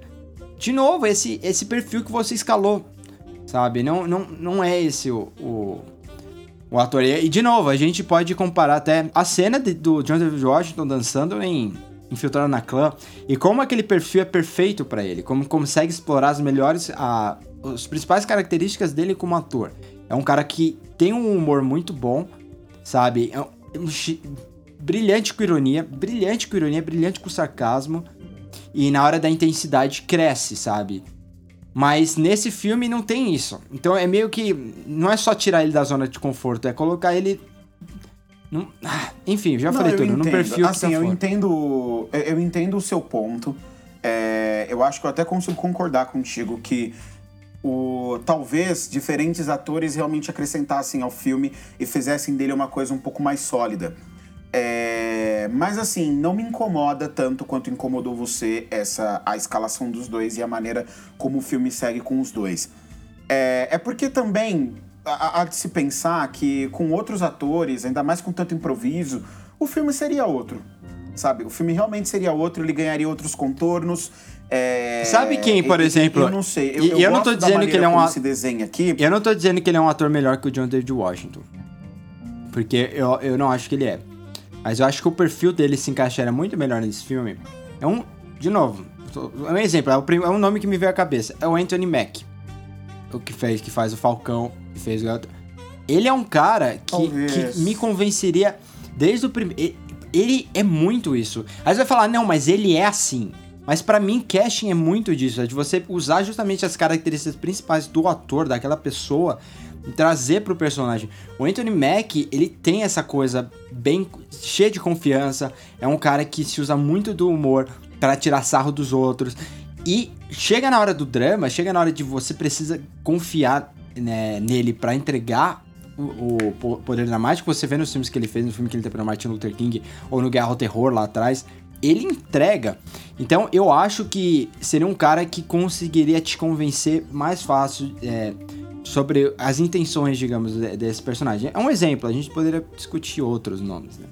de novo, esse, esse perfil que você escalou sabe? Não, não, não é esse o, o, o ator. E, de novo, a gente pode comparar até a cena de, do John Washington dançando em Infiltrado na Clã e como aquele perfil é perfeito para ele, como consegue explorar as melhores, a, as principais características dele como ator. É um cara que tem um humor muito bom, sabe? É um, brilhante com ironia, brilhante com ironia, brilhante com sarcasmo. E na hora da intensidade cresce, sabe? Mas nesse filme não tem isso. Então é meio que. Não é só tirar ele da zona de conforto, é colocar ele. Num... Ah, enfim, já não, falei tudo. Entendo. No perfil assim, que tá eu entendo. Eu entendo o seu ponto. É, eu acho que eu até consigo concordar contigo que o, talvez diferentes atores realmente acrescentassem ao filme e fizessem dele uma coisa um pouco mais sólida. É, mas assim, não me incomoda tanto quanto incomodou você essa a escalação dos dois e a maneira como o filme segue com os dois. É, é porque também há de se pensar que com outros atores, ainda mais com tanto improviso, o filme seria outro. Sabe? O filme realmente seria outro, ele ganharia outros contornos. É... Sabe quem, por exemplo? Eu não sei. Eu, eu, eu não tô dizendo que ele é um se desenha aqui. Eu não tô dizendo que ele é um ator melhor que o John David Washington. Porque eu, eu não acho que ele é. Mas eu acho que o perfil dele se encaixaria muito melhor nesse filme. É um. De novo, é um exemplo, é, é um nome que me veio à cabeça. É o Anthony Mack. O que fez, que faz o Falcão, que fez o. Ele é um cara que, que me convenceria desde o primeiro. Ele é muito isso. Aí você vai falar, não, mas ele é assim. Mas para mim, casting é muito disso, é de você usar justamente as características principais do ator, daquela pessoa, trazer pro personagem. O Anthony Mack, ele tem essa coisa bem cheia de confiança, é um cara que se usa muito do humor para tirar sarro dos outros. E chega na hora do drama, chega na hora de você precisa confiar né, nele para entregar o, o, poder dramático você vê nos filmes que ele fez, no filme que ele interpretou Martin Luther King ou no Guerra ao Terror lá atrás, ele entrega. Então eu acho que seria um cara que conseguiria te convencer mais fácil é, sobre as intenções, digamos, desse personagem. É um exemplo, a gente poderia discutir outros nomes, né?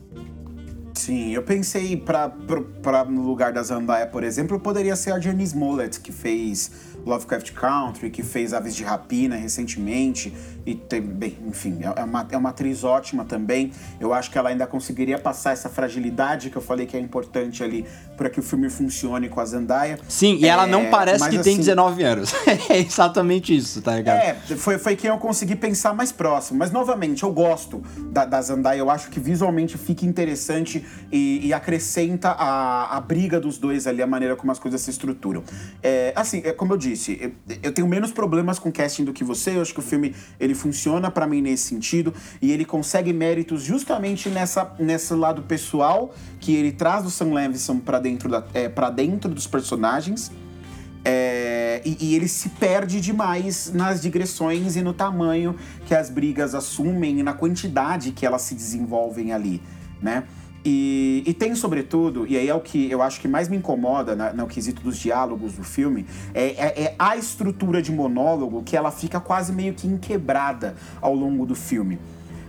Sim, eu pensei para no lugar da Zandaya, por exemplo, poderia ser a Janice Smollett, que fez Lovecraft Country, que fez Aves de Rapina recentemente, e tem, bem, enfim, é, é uma, é uma atriz ótima também. Eu acho que ela ainda conseguiria passar essa fragilidade que eu falei que é importante ali para que o filme funcione com a Zendaya. Sim, e é, ela não parece que assim, tem 19 anos. é exatamente isso, tá ligado? É, foi, foi quem eu consegui pensar mais próximo. Mas, novamente, eu gosto da, da Zendaya, eu acho que visualmente fica interessante e, e acrescenta a, a briga dos dois ali, a maneira como as coisas se estruturam. É, assim, é, como eu disse, eu, eu tenho menos problemas com casting do que você, eu acho que o filme ele funciona para mim nesse sentido e ele consegue méritos justamente nessa, nesse lado pessoal que ele traz do Sam Levinson para dentro, da, é, dentro dos personagens. É, e, e, ele se perde demais nas digressões e no tamanho que as brigas assumem e na quantidade que elas se desenvolvem ali, né? E, e, tem, sobretudo, e aí é o que eu acho que mais me incomoda na, no quesito dos diálogos do filme, é, é, é, a estrutura de monólogo que ela fica quase meio que inquebrada ao longo do filme.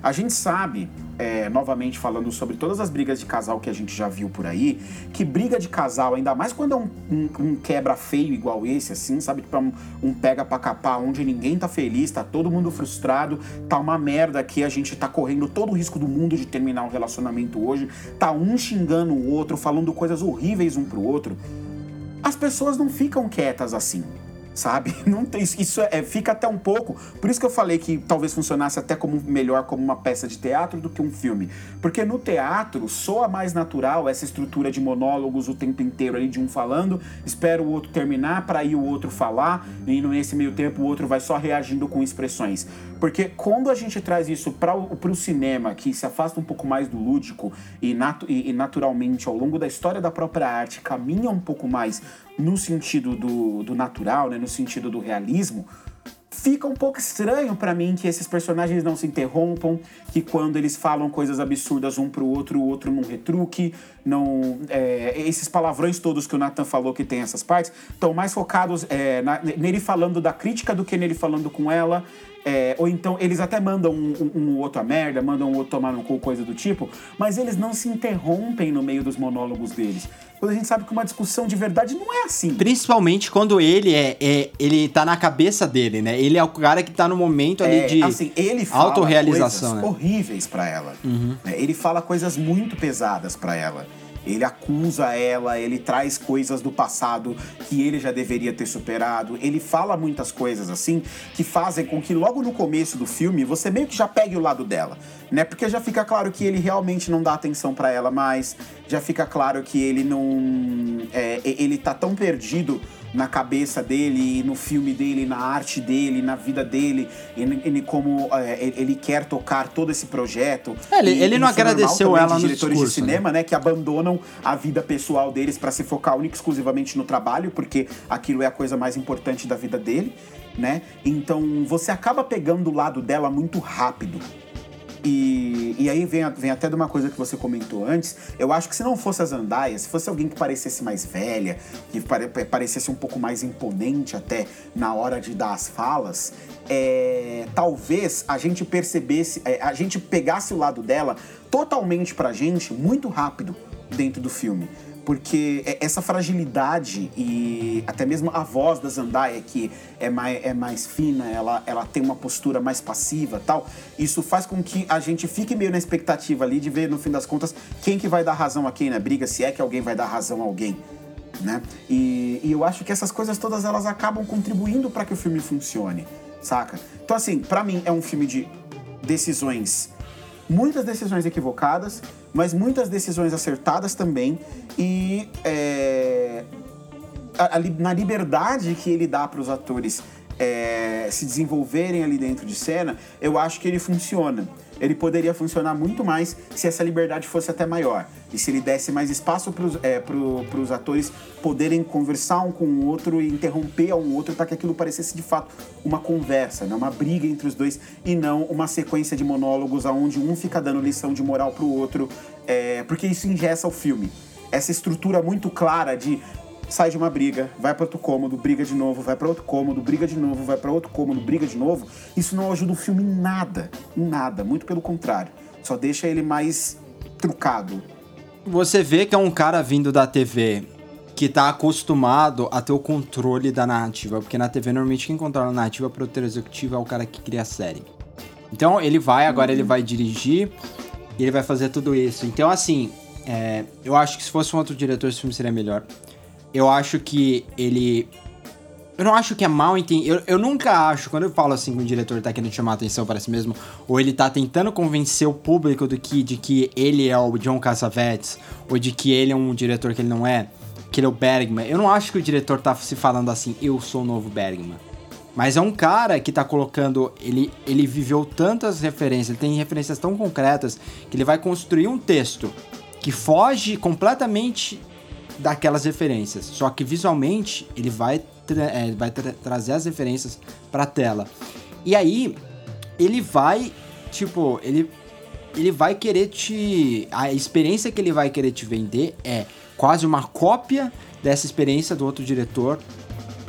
A gente sabe, é, novamente falando sobre todas as brigas de casal que a gente já viu por aí, que briga de casal, ainda mais quando é um, um, um quebra feio igual esse, assim, sabe? Tipo, um, um pega pra capar, onde ninguém tá feliz, tá todo mundo frustrado, tá uma merda aqui, a gente tá correndo todo o risco do mundo de terminar um relacionamento hoje, tá um xingando o outro, falando coisas horríveis um pro outro. As pessoas não ficam quietas assim sabe? Não tem isso é, fica até um pouco. Por isso que eu falei que talvez funcionasse até como melhor como uma peça de teatro do que um filme, porque no teatro soa mais natural essa estrutura de monólogos o tempo inteiro ali de um falando, espera o outro terminar para ir o outro falar e nesse meio tempo o outro vai só reagindo com expressões. Porque quando a gente traz isso para o cinema, que se afasta um pouco mais do lúdico e, natu e, naturalmente ao longo da história da própria arte caminha um pouco mais no sentido do, do natural, né, no sentido do realismo, fica um pouco estranho para mim que esses personagens não se interrompam, que quando eles falam coisas absurdas um pro outro, o outro não retruque, não é, esses palavrões todos que o Nathan falou que tem essas partes estão mais focados é, na, nele falando da crítica do que nele falando com ela. É, ou então eles até mandam um, um, um, outro a merda, mandam um outro tomar no cu, coisa do tipo, mas eles não se interrompem no meio dos monólogos deles. Quando a gente sabe que uma discussão de verdade não é assim. Principalmente quando ele é, é ele tá na cabeça dele, né? Ele é o cara que tá no momento ali é, de assim, ele fala autorrealização, coisas né? horríveis para ela. Uhum. Né? Ele fala coisas muito pesadas para ela. Ele acusa ela, ele traz coisas do passado que ele já deveria ter superado. Ele fala muitas coisas assim que fazem com que logo no começo do filme você meio que já pegue o lado dela, né? Porque já fica claro que ele realmente não dá atenção para ela mais, já fica claro que ele não é, ele tá tão perdido na cabeça dele, no filme dele, na arte dele, na vida dele, ele, como é, ele quer tocar todo esse projeto. É, ele, e, ele não agradeceu ela de no diretores discurso, de cinema, né? né que abandonam a vida pessoal deles para se focar única exclusivamente no trabalho, porque aquilo é a coisa mais importante da vida dele, né? Então você acaba pegando o lado dela muito rápido. E, e aí vem, vem até de uma coisa que você comentou antes. Eu acho que se não fosse a Zandaia, se fosse alguém que parecesse mais velha, que pare, parecesse um pouco mais imponente até na hora de dar as falas, é, talvez a gente percebesse, é, a gente pegasse o lado dela totalmente pra gente muito rápido dentro do filme porque é, essa fragilidade e até mesmo a voz da Zandaia, que é mais, é mais fina, ela, ela tem uma postura mais passiva tal, isso faz com que a gente fique meio na expectativa ali de ver, no fim das contas, quem que vai dar razão a quem na briga, se é que alguém vai dar razão a alguém. Né? E, e eu acho que essas coisas todas elas acabam contribuindo para que o filme funcione, saca? Então, assim, para mim é um filme de decisões, muitas decisões equivocadas, mas muitas decisões acertadas também. E é, a, a, na liberdade que ele dá para os atores é, se desenvolverem ali dentro de cena, eu acho que ele funciona ele poderia funcionar muito mais se essa liberdade fosse até maior. E se ele desse mais espaço para os é, pro, atores poderem conversar um com o outro e interromper um outro para que aquilo parecesse de fato uma conversa, né? uma briga entre os dois e não uma sequência de monólogos onde um fica dando lição de moral para o outro, é, porque isso ingessa o filme. Essa estrutura muito clara de sai de uma briga, vai para outro cômodo, briga de novo, vai para outro cômodo, briga de novo, vai para outro cômodo, briga de novo. Isso não ajuda o filme em nada, em nada, muito pelo contrário. Só deixa ele mais trucado. Você vê que é um cara vindo da TV que tá acostumado a ter o controle da narrativa, porque na TV normalmente quem controla a narrativa, o produtor executivo é o cara que cria a série. Então ele vai, agora uhum. ele vai dirigir ele vai fazer tudo isso. Então assim, é, eu acho que se fosse um outro diretor esse filme seria melhor. Eu acho que ele. Eu não acho que é mal entendido. Eu, eu nunca acho, quando eu falo assim que o diretor tá querendo chamar atenção para si mesmo, ou ele tá tentando convencer o público do que, de que ele é o John Cassavetes, ou de que ele é um diretor que ele não é, que ele é o Bergman. Eu não acho que o diretor tá se falando assim, eu sou o novo Bergman. Mas é um cara que tá colocando. Ele, ele viveu tantas referências, ele tem referências tão concretas, que ele vai construir um texto que foge completamente daquelas referências. Só que visualmente ele vai, tra é, vai tra trazer as referências pra tela. E aí ele vai, tipo, ele, ele vai querer te. A experiência que ele vai querer te vender é quase uma cópia dessa experiência do outro diretor.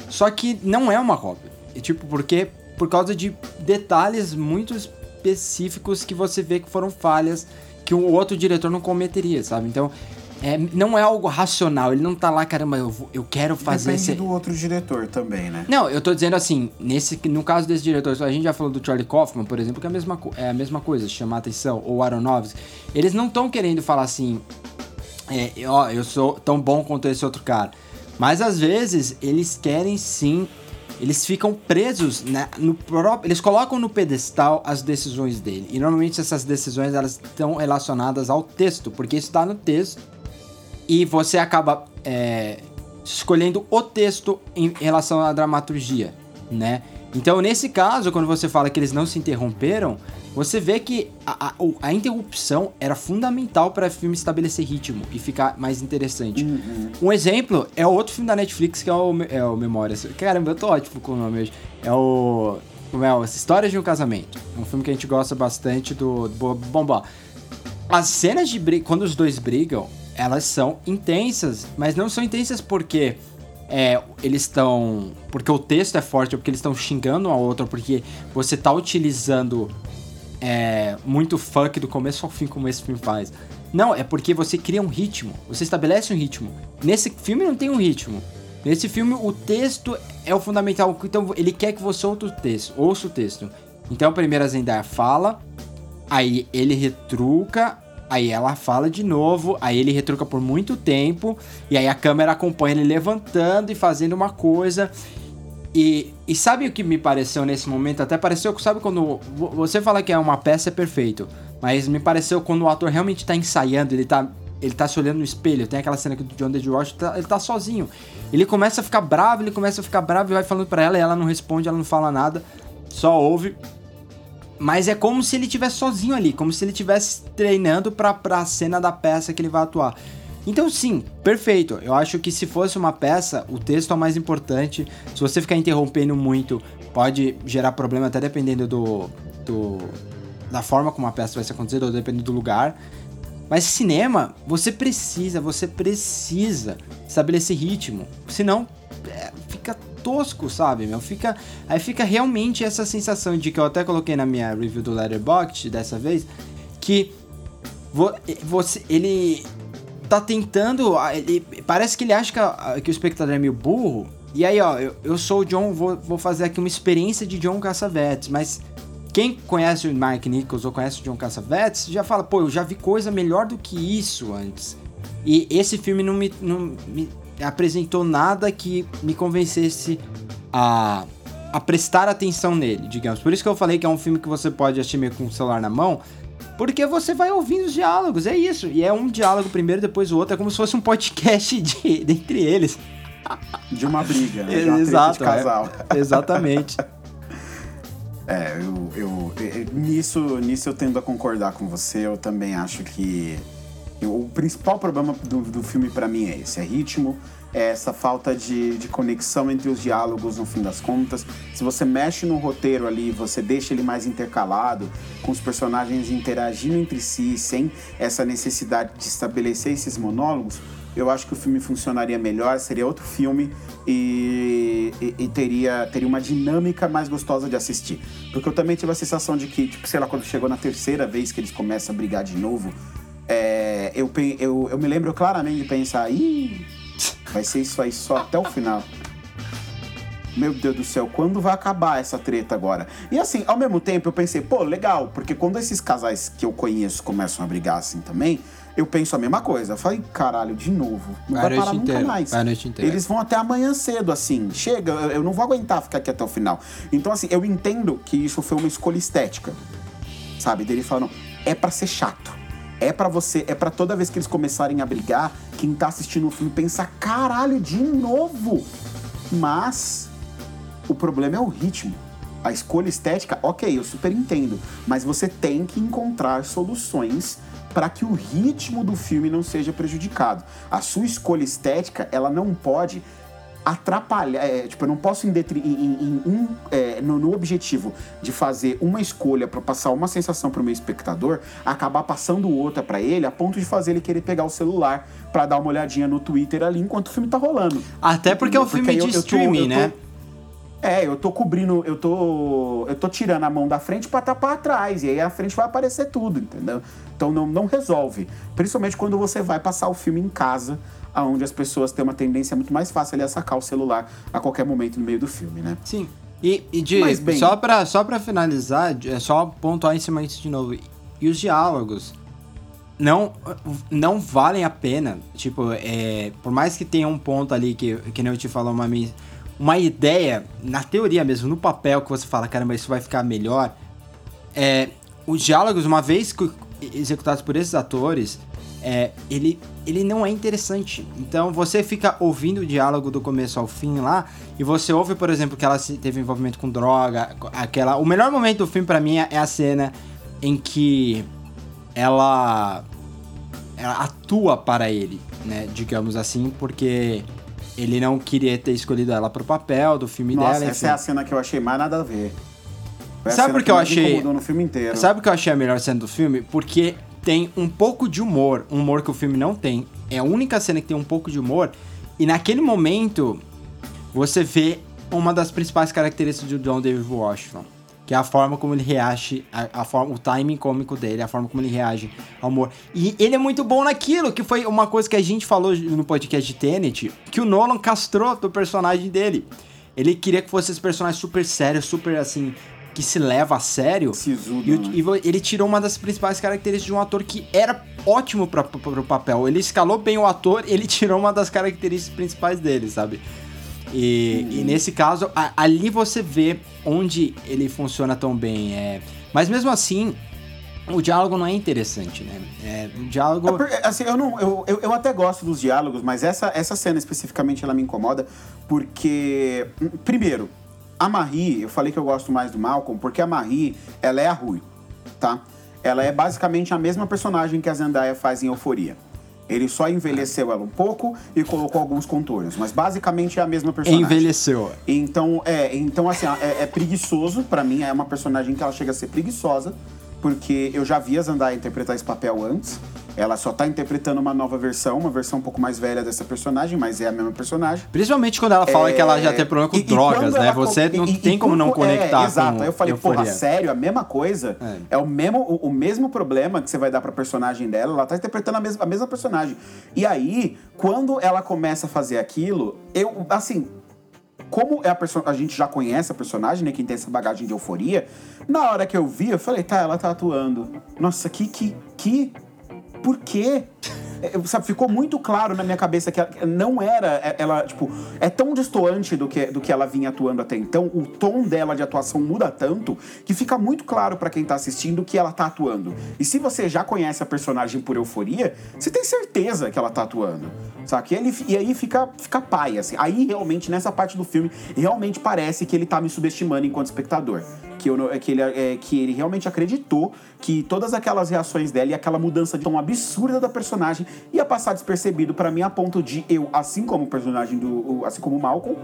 Só que não é uma cópia. É tipo, porque por causa de detalhes muito específicos que você vê que foram falhas que o outro diretor não cometeria, sabe? Então, é, não é algo racional, ele não tá lá, caramba, eu, eu quero fazer Depende esse... do outro diretor também, né? Não, eu tô dizendo assim, nesse, no caso desse diretor, a gente já falou do Charlie Kaufman, por exemplo, que é a mesma, é a mesma coisa, chamar atenção, ou Aronofsky, eles não estão querendo falar assim, é, ó, eu sou tão bom quanto esse outro cara. Mas às vezes eles querem sim eles ficam presos né, no próprio. Eles colocam no pedestal as decisões dele. E normalmente essas decisões elas estão relacionadas ao texto, porque isso está no texto. E você acaba é, escolhendo o texto em relação à dramaturgia, né? Então, nesse caso, quando você fala que eles não se interromperam, você vê que a, a, a interrupção era fundamental para o filme estabelecer ritmo e ficar mais interessante. Uhum. Um exemplo é outro filme da Netflix que é o, é o Memórias. Caramba, eu tô ótimo com o nome hoje. É o. Como é? As Histórias de um Casamento. Um filme que a gente gosta bastante do. do bom, As cenas de briga. Quando os dois brigam, elas são intensas, mas não são intensas porque é, eles estão. Porque o texto é forte, ou porque eles estão xingando ao outro, porque você tá utilizando é, muito funk do começo ao fim, como esse filme faz. Não, é porque você cria um ritmo, você estabelece um ritmo. Nesse filme não tem um ritmo. Nesse filme o texto é o fundamental, então ele quer que você ouça o texto, ouça o texto. Então primeiro a Zendaya fala, aí ele retruca, Aí ela fala de novo, aí ele retruca por muito tempo, e aí a câmera acompanha ele levantando e fazendo uma coisa. E, e sabe o que me pareceu nesse momento? Até pareceu, sabe quando você fala que é uma peça é perfeito, mas me pareceu quando o ator realmente tá ensaiando, ele tá ele tá se olhando no espelho. Tem aquela cena que o John David Washington, tá, ele tá sozinho. Ele começa a ficar bravo, ele começa a ficar bravo e vai falando para ela e ela não responde, ela não fala nada, só ouve. Mas é como se ele estivesse sozinho ali, como se ele estivesse treinando pra, pra cena da peça que ele vai atuar. Então, sim, perfeito. Eu acho que se fosse uma peça, o texto é o mais importante. Se você ficar interrompendo muito, pode gerar problema até dependendo do, do da forma como a peça vai ser acontecida ou dependendo do lugar. Mas cinema, você precisa, você precisa estabelecer ritmo. Senão, é, tosco, sabe, meu? Fica, aí fica realmente essa sensação de que eu até coloquei na minha review do Letterboxd dessa vez, que você, ele tá tentando, ele, parece que ele acha que, que o espectador é meio burro, e aí, ó, eu, eu sou o John, vou, vou fazer aqui uma experiência de John Cassavetes, mas quem conhece o Mark Nichols ou conhece o John Cassavetes já fala, pô, eu já vi coisa melhor do que isso antes. E esse filme não me, não me apresentou nada que me convencesse a, a prestar atenção nele, digamos. Por isso que eu falei que é um filme que você pode assistir com o celular na mão, porque você vai ouvindo os diálogos, é isso. E é um diálogo primeiro, depois o outro, é como se fosse um podcast de, de entre eles. De uma briga, né? De uma Exato, de casal. É, exatamente. é, eu, eu, eu, nisso, nisso eu tendo a concordar com você. Eu também acho que o principal problema do, do filme para mim é esse: é ritmo, é essa falta de, de conexão entre os diálogos no fim das contas. Se você mexe no roteiro ali, você deixa ele mais intercalado, com os personagens interagindo entre si, sem essa necessidade de estabelecer esses monólogos, eu acho que o filme funcionaria melhor, seria outro filme e, e, e, teria, teria uma dinâmica mais gostosa de assistir. Porque eu também tive a sensação de que, tipo, sei lá, quando chegou na terceira vez que eles começam a brigar de novo, é, eu, eu, eu me lembro claramente de pensar, ih, vai ser isso aí só até o final. Meu Deus do céu, quando vai acabar essa treta agora? E assim, ao mesmo tempo eu pensei, pô, legal, porque quando esses casais que eu conheço começam a brigar assim também, eu penso a mesma coisa. Eu falei, caralho, de novo. Não vai, vai parar nunca inteiro, mais. Eles vão até amanhã cedo, assim. Chega, eu não vou aguentar ficar aqui até o final. Então, assim, eu entendo que isso foi uma escolha estética. Sabe? Dele falando, é para ser chato é para você, é para toda vez que eles começarem a brigar, quem tá assistindo o filme pensa, caralho, de novo. Mas o problema é o ritmo. A escolha estética, ok, eu super entendo, mas você tem que encontrar soluções para que o ritmo do filme não seja prejudicado. A sua escolha estética, ela não pode atrapalhar, é, tipo, eu não posso em, em, em um, é, no, no, objetivo de fazer uma escolha para passar uma sensação para o meu espectador, acabar passando outra para ele, a ponto de fazer ele querer pegar o celular para dar uma olhadinha no Twitter ali enquanto o filme tá rolando. Até porque é um filme de eu, streaming, eu tô, eu tô, né? É, eu tô cobrindo, eu tô, eu tô tirando a mão da frente para tapar atrás e aí a frente vai aparecer tudo, entendeu? Então não, não resolve, principalmente quando você vai passar o filme em casa onde as pessoas têm uma tendência muito mais fácil ali a sacar o celular a qualquer momento no meio do filme, né? Sim. E, e de, Mas, bem, só para só pra finalizar, é só pontuar em cima disso de novo. E os diálogos não, não valem a pena. Tipo, é, por mais que tenha um ponto ali que, que nem eu te falou, uma uma ideia, na teoria mesmo, no papel, que você fala, caramba, isso vai ficar melhor, é, os diálogos, uma vez executados por esses atores, é, ele, ele não é interessante. Então você fica ouvindo o diálogo do começo ao fim lá, e você ouve, por exemplo, que ela teve envolvimento com droga, aquela. O melhor momento do filme para mim é a cena em que ela, ela atua para ele, né? Digamos assim, porque ele não queria ter escolhido ela pro papel do filme Nossa, dela. Essa é a cena que eu achei mais nada a ver. Foi Sabe por que eu achei. No filme inteiro. Sabe por que eu achei a melhor cena do filme? Porque tem um pouco de humor, um humor que o filme não tem. É a única cena que tem um pouco de humor. E naquele momento, você vê uma das principais características do John David Washington. Que é a forma como ele reage, a, a, forma, o timing cômico dele, a forma como ele reage ao humor. E ele é muito bom naquilo, que foi uma coisa que a gente falou no podcast de Tenet, que o Nolan castrou do personagem dele. Ele queria que fosse esse personagem super sério, super assim, que se leva a sério. Sisudo, e, né? e, ele tirou uma das principais características de um ator que era ótimo para o papel. Ele escalou bem o ator, ele tirou uma das características principais dele, sabe? E, e nesse caso, a, ali você vê onde ele funciona tão bem. É... Mas mesmo assim, o diálogo não é interessante, né? É, o diálogo. É porque, assim, eu, não, eu, eu, eu, até gosto dos diálogos, mas essa, essa cena especificamente ela me incomoda porque, primeiro, a Marie, eu falei que eu gosto mais do Malcolm porque a Marie, ela é a Rui, tá? Ela é basicamente a mesma personagem que a Zendaya faz em Euforia. Ele só envelheceu ela um pouco e colocou alguns contornos, mas basicamente é a mesma personagem. Envelheceu. Então, é, então assim, é, é preguiçoso para mim, é uma personagem que ela chega a ser preguiçosa, porque eu já vi a Zendaya interpretar esse papel antes. Ela só tá interpretando uma nova versão, uma versão um pouco mais velha dessa personagem, mas é a mesma personagem. Principalmente quando ela fala é... que ela já tem problema com e, drogas, e né? Você não tem como não conectar é, exato. Aí eu falei, porra, sério, a mesma coisa. É, é o, mesmo, o, o, mesmo problema que você vai dar pra personagem dela, ela tá interpretando a mesma, a mesma personagem. E aí, quando ela começa a fazer aquilo, eu, assim, como é a, a gente já conhece a personagem, né? Quem tem essa bagagem de euforia, na hora que eu vi, eu falei, tá, ela tá atuando. Nossa, que, que, que por quê? É, sabe, ficou muito claro na minha cabeça que ela não era, é, ela, tipo, é tão distoante do que, do que ela vinha atuando até então, o tom dela de atuação muda tanto, que fica muito claro para quem tá assistindo que ela tá atuando. E se você já conhece a personagem por euforia, você tem certeza que ela tá atuando. Sabe? E, ele, e aí fica, fica pai, assim. Aí realmente, nessa parte do filme, realmente parece que ele tá me subestimando enquanto espectador que, eu, que, ele, é, que ele realmente acreditou que todas aquelas reações dela e aquela mudança de tom absurda da personagem ia passar despercebido para mim a ponto de eu, assim como o personagem do. assim como o Malcolm,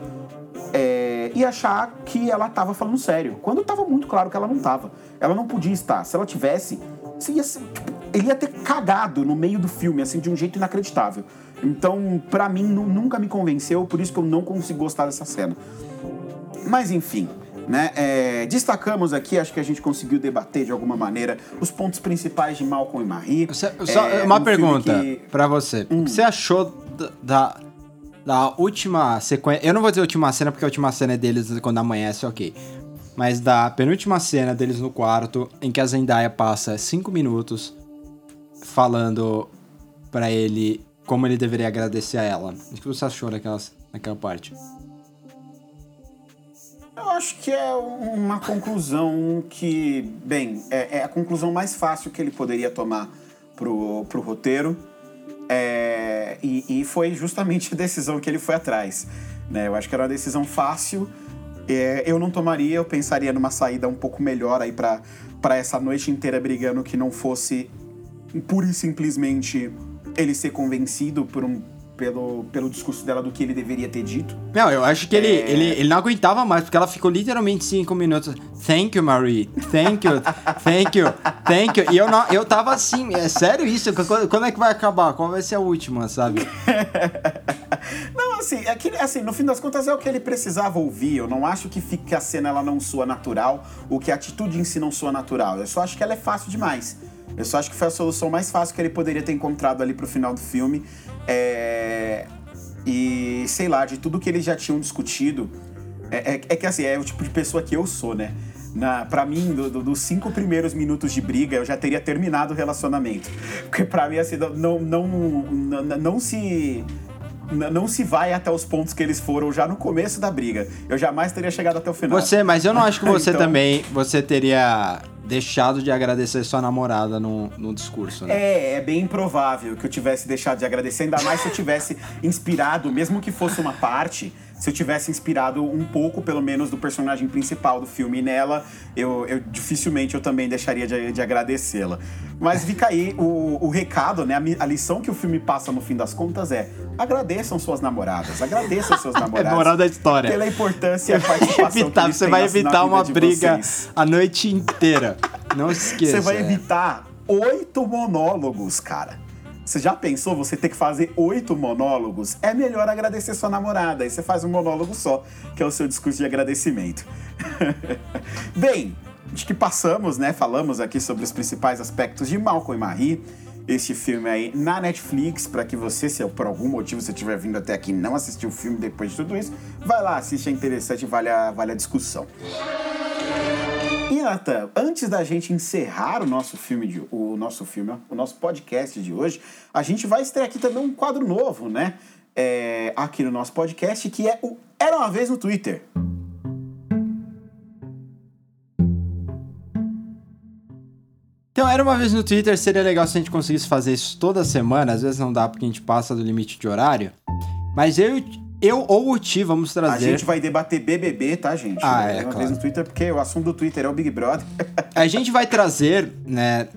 é, e achar que ela tava falando sério. Quando tava muito claro que ela não tava. Ela não podia estar. Se ela tivesse, ia ser, tipo, ele ia ter cagado no meio do filme, assim, de um jeito inacreditável. Então, para mim, nunca me convenceu, por isso que eu não consigo gostar dessa cena. Mas enfim, né? É, destacamos aqui, acho que a gente conseguiu debater de alguma maneira os pontos principais de Malcolm e Marie. Você, só é, uma um pergunta que... para você. Hum. O que você achou da, da última sequência? Eu não vou dizer última cena porque a última cena é deles quando amanhece, ok. Mas da penúltima cena deles no quarto, em que a Zendaya passa cinco minutos falando para ele como ele deveria agradecer a ela. O que você achou daquelas, daquela parte? Eu acho que é uma conclusão que, bem, é, é, a conclusão mais fácil que ele poderia tomar pro, pro roteiro. É, e, e, foi justamente a decisão que ele foi atrás. Né? Eu acho que era uma decisão fácil. É, eu não tomaria, eu pensaria numa saída um pouco melhor aí para essa noite inteira brigando que não fosse pura e simplesmente ele ser convencido por um pelo, pelo discurso dela do que ele deveria ter dito. Não, eu acho que ele, é... ele, ele não aguentava mais, porque ela ficou literalmente cinco minutos. Thank you, Marie. Thank you. Thank you. Thank you. E eu, não, eu tava assim, é sério isso? Quando é que vai acabar? Qual vai ser a última, sabe? não, assim, é que, assim, no fim das contas é o que ele precisava ouvir. Eu não acho que, fique, que a cena ela não soa natural, ou que a atitude em si não soa natural. Eu só acho que ela é fácil demais. Eu só acho que foi a solução mais fácil que ele poderia ter encontrado ali pro final do filme. É... E sei lá, de tudo que eles já tinham discutido. É, é, é, que assim, é o tipo de pessoa que eu sou, né? Na, pra mim, do, do, dos cinco primeiros minutos de briga, eu já teria terminado o relacionamento. Porque pra mim, assim, não, não, não, não se não se vai até os pontos que eles foram já no começo da briga. Eu jamais teria chegado até o final. Você, mas eu não acho que você então... também você teria deixado de agradecer sua namorada no, no discurso, né? É, é bem improvável que eu tivesse deixado de agradecer, ainda mais se eu tivesse inspirado, mesmo que fosse uma parte, se eu tivesse inspirado um pouco, pelo menos, do personagem principal do filme nela, eu, eu dificilmente eu também deixaria de, de agradecê-la. Mas fica aí o, o recado, né? A, a, lição que o filme passa no fim das contas é: agradeçam suas namoradas, agradeçam seus namorados. é moral da história. Pela importância e a participação evitar, que Você vai evitar uma briga vocês. a noite inteira. Não esqueça. Você vai evitar oito monólogos, cara. Você já pensou você ter que fazer oito monólogos? É melhor agradecer sua namorada. Aí você faz um monólogo só, que é o seu discurso de agradecimento. Bem, acho que passamos, né? Falamos aqui sobre os principais aspectos de Malcolm e Marie. Este filme aí na Netflix, para que você, se por algum motivo você estiver vindo até aqui e não assistiu o filme depois de tudo isso, vai lá, assiste, é interessante, vale a, vale a discussão. E Natan, antes da gente encerrar o nosso filme, de, o nosso filme, o nosso podcast de hoje, a gente vai estrear aqui também um quadro novo, né? É, aqui no nosso podcast, que é o Era uma vez no Twitter. Então, era uma vez no Twitter, seria legal se a gente conseguisse fazer isso toda semana. Às vezes não dá porque a gente passa do limite de horário. Mas eu eu ou o Ti vamos trazer. A gente vai debater BBB, tá, gente? Ah, é, uma claro. vez no Twitter, porque o assunto do Twitter é o Big Brother. a gente vai trazer, né,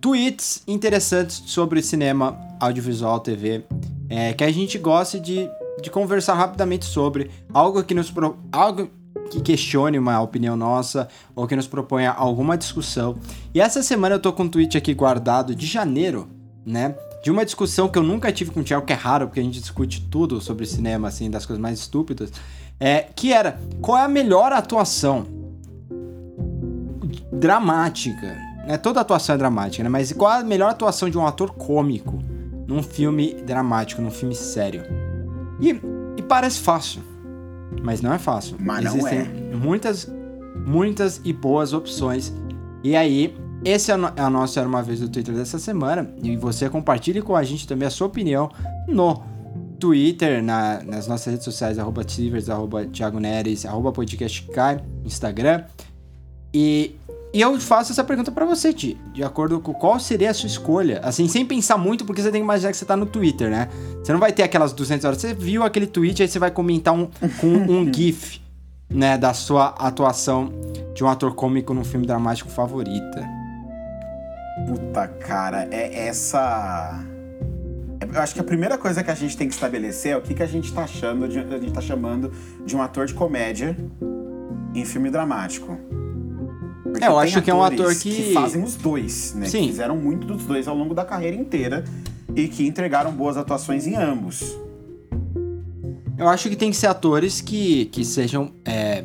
tweets interessantes sobre cinema, audiovisual, TV, é, que a gente gosta de, de conversar rapidamente sobre. Algo que nos. Pro, algo que questione uma opinião nossa ou que nos proponha alguma discussão. E essa semana eu tô com um tweet aqui guardado de janeiro, né? De uma discussão que eu nunca tive com o Thiago, que é raro, porque a gente discute tudo sobre cinema, assim, das coisas mais estúpidas, é, que era, qual é a melhor atuação dramática, né? Toda atuação é dramática, né? Mas qual é a melhor atuação de um ator cômico num filme dramático, num filme sério? E, e parece fácil, mas não é fácil. Mas Existem não é. muitas, muitas e boas opções. E aí, esse é, é a nossa Era Uma Vez do Twitter dessa semana. E você compartilhe com a gente também a sua opinião no Twitter, na, nas nossas redes sociais, arroba Tivers, arroba Thiago Neres, arroba podcastcai, Instagram. E, e eu faço essa pergunta para você, Ti, de acordo com qual seria a sua escolha. Assim, sem pensar muito, porque você tem que imaginar que você tá no Twitter, né? Você não vai ter aquelas 200 horas. Você viu aquele tweet, aí você vai comentar um, com um GIF, né, da sua atuação de um ator cômico num filme dramático favorita. Puta, cara, é essa. Eu acho que a primeira coisa que a gente tem que estabelecer é o que, que a gente tá achando, de, a gente tá chamando de um ator de comédia em filme dramático. Porque é, eu acho que é um ator que... que fazem os dois, né? Sim. Que fizeram muito dos dois ao longo da carreira inteira e que entregaram boas atuações em ambos. Eu acho que tem que ser atores que, que sejam. É,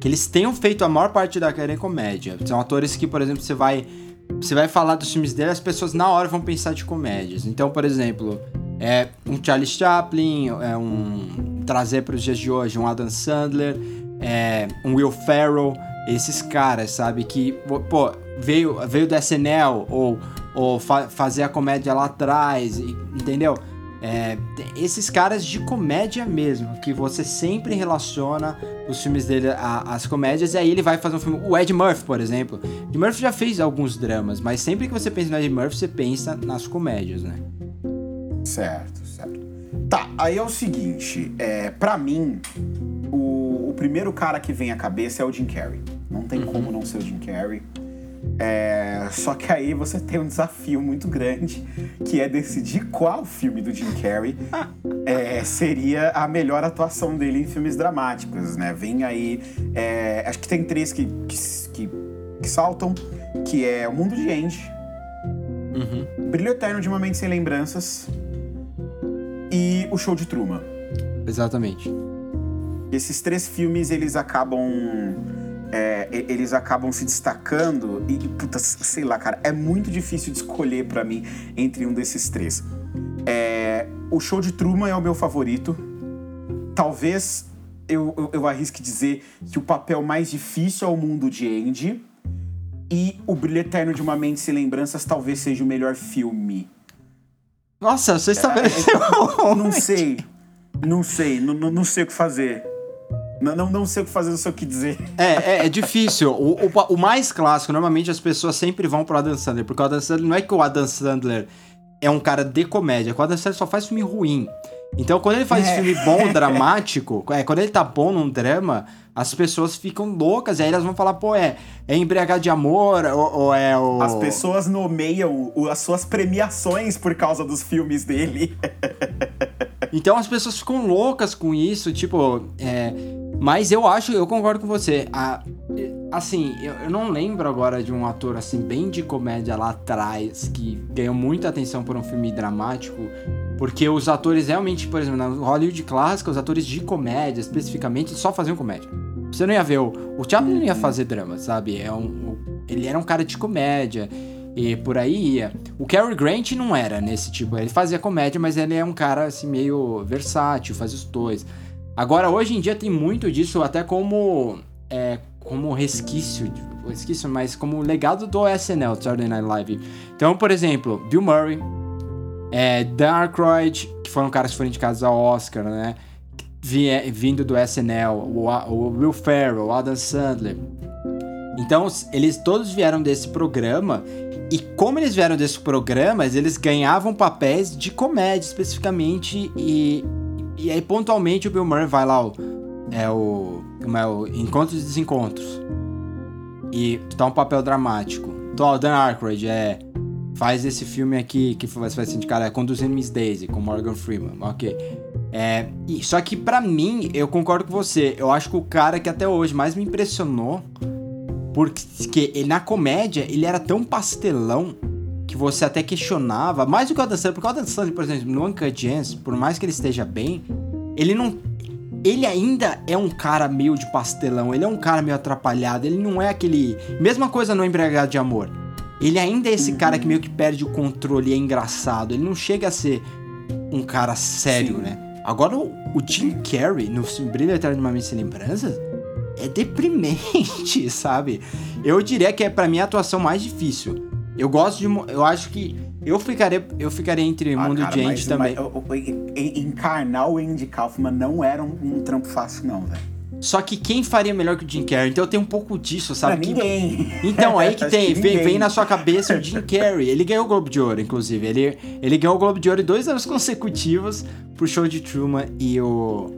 que eles tenham feito a maior parte da carreira em comédia. São atores que, por exemplo, você vai você vai falar dos filmes dele, as pessoas na hora vão pensar de comédias. Então, por exemplo, é um Charles Chaplin, é um trazer para os dias de hoje um Adam Sandler, é um Will Ferrell, esses caras, sabe que pô, veio veio do SNL ou ou fa fazer a comédia lá atrás, entendeu? É, esses caras de comédia mesmo, que você sempre relaciona os filmes dele às comédias, e aí ele vai fazer um filme. O Ed Murphy, por exemplo. Ed Murphy já fez alguns dramas, mas sempre que você pensa no Ed Murphy, você pensa nas comédias, né? Certo, certo. Tá, aí é o seguinte, é, para mim, o, o, primeiro cara que vem à cabeça é o Jim Carrey. Não tem uhum. como não ser o Jim Carrey. É, só que aí você tem um desafio muito grande, que é decidir qual filme do Jim Carrey é, seria a melhor atuação dele em filmes dramáticos, né? Vem aí, é, acho que tem três que, que, que, saltam, que é O Mundo de Andy, uhum. Brilho Eterno de Uma Mente Sem Lembranças e O Show de Truman. Exatamente. Esses três filmes, eles acabam é, eles acabam se destacando e, puta, sei lá, cara, é muito difícil de escolher para mim entre um desses três. É, o show de Truman é o meu favorito. Talvez eu, eu, eu arrisque dizer que o papel mais difícil é o mundo de Andy. E O Brilho Eterno de uma Mente Sem Lembranças talvez seja o melhor filme. Nossa, você estabeleceu. É, não sei. Não sei. Não, não sei o que fazer. Não, não, não sei o que fazer, não sei o que dizer. É, é, é difícil. O, o, o, mais clássico, normalmente as pessoas sempre vão pro Adam Sandler, porque o Adam Sandler não é que o Adam Sandler é um cara de comédia, o Adam Sandler só faz filme ruim. Então, quando ele faz é. filme bom, dramático, é, quando ele tá bom num drama, as pessoas ficam loucas, e aí elas vão falar, pô, é, é embriagar de amor, ou, ou é o... As pessoas nomeiam as suas premiações por causa dos filmes dele. então as pessoas ficam loucas com isso, tipo, é... Mas eu acho, eu concordo com você. A, assim, eu, eu, não lembro agora de um ator assim bem de comédia lá atrás que ganhou muita atenção por um filme dramático porque os atores realmente, por exemplo, na Hollywood clássica, os atores de comédia, especificamente, só faziam comédia. Você não ia ver o. O Chaplin não ia fazer drama, sabe? É um, ele era um cara de comédia. E por aí ia. O Cary Grant não era nesse tipo. Ele fazia comédia, mas ele é um cara assim meio versátil, faz os dois. Agora, hoje em dia tem muito disso, até como. É, como resquício. Resquício, mas como legado do SNL, Saturday Night Live. Então, por exemplo, Bill Murray, é, Dan Aykroyd, que foram caras que foram indicados ao Oscar, né? Vindo do SNL, o, o Will Ferrell, o Adam Sandler. Então, eles todos vieram desse programa e como eles vieram desse programa, eles ganhavam papéis de comédia especificamente e, e aí pontualmente o Bill Murray vai lá o, é o, como é o Encontros e Desencontros e dá um papel dramático. Então, o Dan Aykroyd é faz esse filme aqui que vai ser indicado, é Conduzindo Miss Daisy, com Morgan Freeman, ok. É, e, só que para mim, eu concordo com você, eu acho que o cara que até hoje mais me impressionou, porque ele, na comédia ele era tão pastelão que você até questionava, mais do que o Adam Sandler, porque o Adam Sandler, por exemplo, no Uncut Gems, por mais que ele esteja bem, ele não ele ainda é um cara meio de pastelão, ele é um cara meio atrapalhado, ele não é aquele. Mesma coisa no Embriagado de Amor. Ele ainda é esse cara que meio que perde o controle, é engraçado. Ele não chega a ser um cara sério, Sim. né? Agora, o, o Jim Carrey, no Brilho Eterno de uma Mente Sem Lembranças, é deprimente, sabe? Eu diria que é para mim a atuação mais difícil. Eu gosto de. Eu acho que. Eu ficaria, eu ficaria entre ah, Mundo cara, de Andy também. Mas, encarnar o Andy Kaufman não era um, um trampo fácil, não, velho. Só que quem faria melhor que o Jim Carrey? Então eu tenho um pouco disso, sabe? Não, ninguém. Então, aí que tem. Que vem, vem, na sua cabeça o Jim Carrey. Ele ganhou o Globo de Ouro, inclusive. Ele, ele ganhou o Globo de Ouro dois anos consecutivos pro show de Truman e o.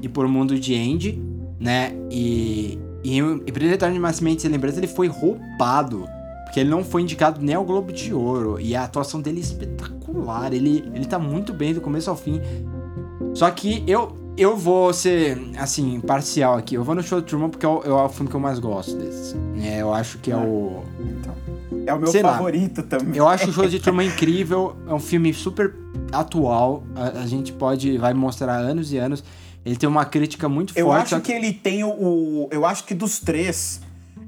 E por Mundo de Andy, né? E. E, e Eterno de Nascimento e Lembrança, ele foi roubado. Porque ele não foi indicado nem ao Globo de Ouro. E a atuação dele é espetacular. Ele, ele tá muito bem do começo ao fim. Só que eu, eu vou ser, assim, parcial aqui. Eu vou no Show de Truman porque é o, é o filme que eu mais gosto desse. É, eu acho que é o. Então, é o meu Sei favorito lá. também. Eu acho o Show de Truman incrível. É um filme super atual. A, a, gente pode. Vai mostrar anos e anos. Ele tem uma crítica muito eu forte. Eu acho que ele tem o. Eu acho que dos três,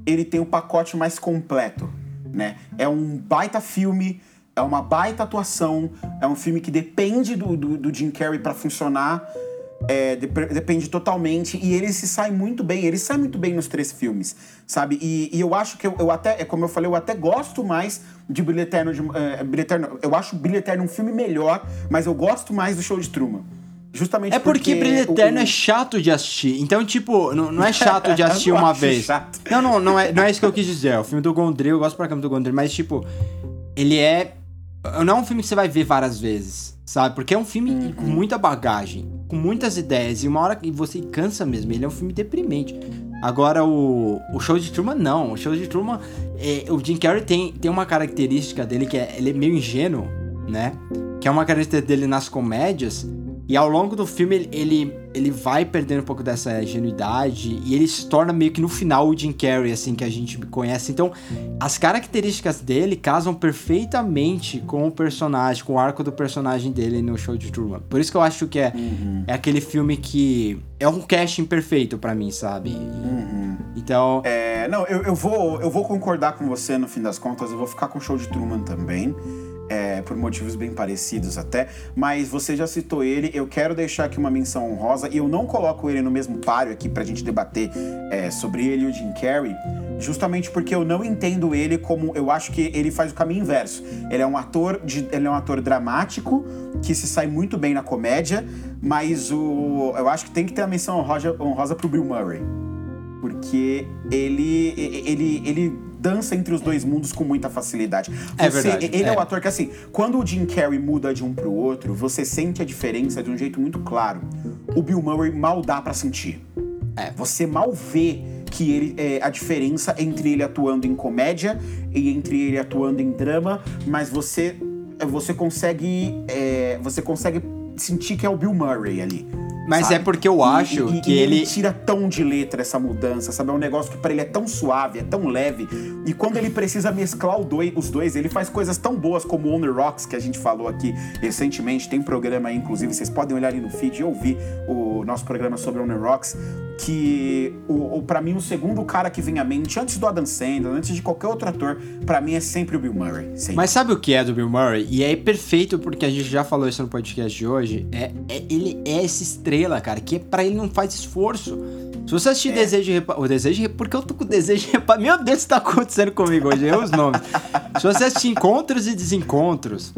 ele tem o pacote mais completo. Né? É um baita filme. É uma baita atuação. É um filme que depende do, do, do Jim Carrey para funcionar é, depende totalmente. E ele se sai muito bem, ele sai muito bem nos três filmes, sabe? E, e eu acho que eu, eu, até, é como eu falei, eu até gosto mais de Brilho Eterno. De, é, Brilho Eterno eu acho Brilho Eterno um filme melhor, mas eu gosto mais do Show de Truman. Justamente é porque, porque Brilho Eterno o... é chato de assistir. Então, tipo, não, não é chato de assistir uma vez. Chato. Não, não, não é, não é isso que eu quis dizer. É o filme do Gondry, eu gosto pra caramba do Gondry, mas, tipo, ele é. Não é um filme que você vai ver várias vezes, sabe? Porque é um filme uhum. com muita bagagem com muitas ideias e uma hora que você cansa mesmo. Ele é um filme deprimente. Agora, o, o Show de Truman, não. O Show de Truman, é, o Jim Carrey tem, tem uma característica dele que é, ele é meio ingênuo, né? Que é uma característica dele nas comédias, e ao longo do filme ele, ele, vai perdendo um pouco dessa ingenuidade e ele se torna meio que no final o Jim Carrey, assim, que a gente conhece. Então, as características dele casam perfeitamente com o personagem, com o arco do personagem dele no show de Truman. Por isso que eu acho que é, uhum. é aquele filme que é um casting perfeito para mim, sabe? Uhum. Então. É, não, eu, eu, vou, eu vou concordar com você no fim das contas, eu vou ficar com o show de Truman também. É, por motivos bem parecidos até, mas você já citou ele, eu quero deixar aqui uma menção honrosa, e eu não coloco ele no mesmo páreo aqui pra gente debater é, sobre ele e o Jim Carrey, justamente porque eu não entendo ele como, eu acho que ele faz o caminho inverso. Ele é um ator, de, ele é um ator dramático, que se sai muito bem na comédia, mas o, eu acho que tem que ter a menção honrosa, honrosa pro Bill Murray. Porque ele, ele, ele dança entre os dois mundos com muita facilidade. É verdade, ele é. é. o ator que, assim, quando o Jim Carrey muda de um pro outro, você sente a diferença de um jeito muito claro. O Bill Murray mal dá pra sentir. É. Você mal vê que ele é, a diferença entre ele atuando em comédia e entre ele atuando em drama, mas você você consegue é, você consegue sentir que é o Bill Murray ali. Mas sabe? é porque eu acho E- e- que e ele. tira tão de letra essa mudança, sabe? É um negócio que pra ele é tão suave, é tão leve. E quando ele precisa mesclar o doi- os dois, ele faz coisas tão boas como On The Rocks, que a gente falou aqui recentemente. Tem programa aí, inclusive, vocês podem olhar ali no feed e ouvir o nosso programa sobre On The Rocks. Que, o, o, pra mim, o segundo cara que vem à mente, antes do Adam Sandler, antes de qualquer outro ator, pra mim é sempre o Bill Murray. Sempre. Mas sabe o que é do Bill Murray? E é perfeito porque a gente já falou isso no podcast de hoje. É, é- ele é essa estrela, cara, que pra ele não faz esforço. Se você assistir Desejo de Repa... O Desejo. Porque eu tô com o Desejo de Repa... Meu Deus, o que tá acontecendo comigo hoje? Eu os nomes. Se você assistir Encontros e Desencontros,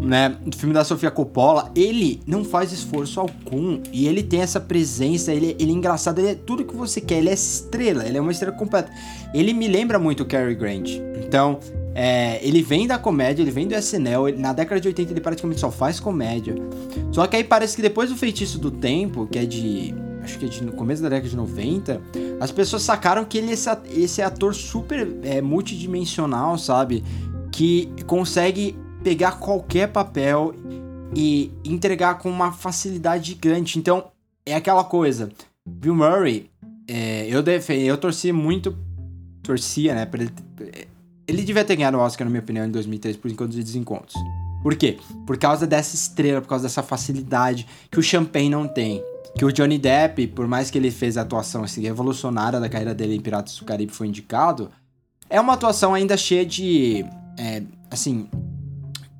né, do filme da Sofia Coppola, ele não faz esforço algum. E ele tem essa presença, ele, ele é engraçado, ele é tudo que você quer. Ele é estrela, ele é uma estrela completa. Ele me lembra muito o Cary Grant. Então, é, ele vem da comédia, ele vem do SNL. ele- na década de 80 ele praticamente só faz comédia. Só que aí parece que depois do Feitiço do Tempo, que é de. Acho que é de, no começo da década de 90, as pessoas sacaram que ele é esse, esse ator super é, multidimensional, sabe? Que consegue pegar qualquer papel e entregar com uma facilidade gigante. Então, é aquela coisa. Bill Murray, é, eu, defe- eu torci muito. Torcia, né? Ele, ele devia ter ganhado o Oscar, na minha opinião, em 2003 por Encontros e Desencontros. Por quê? Por causa dessa estrela, por causa dessa facilidade que o Champagne não tem. Que o Johnny Depp, por mais que ele fez a atuação assim, revolucionária da carreira dele em Piratas do Caribe foi indicado, é uma atuação ainda cheia de. é, assim.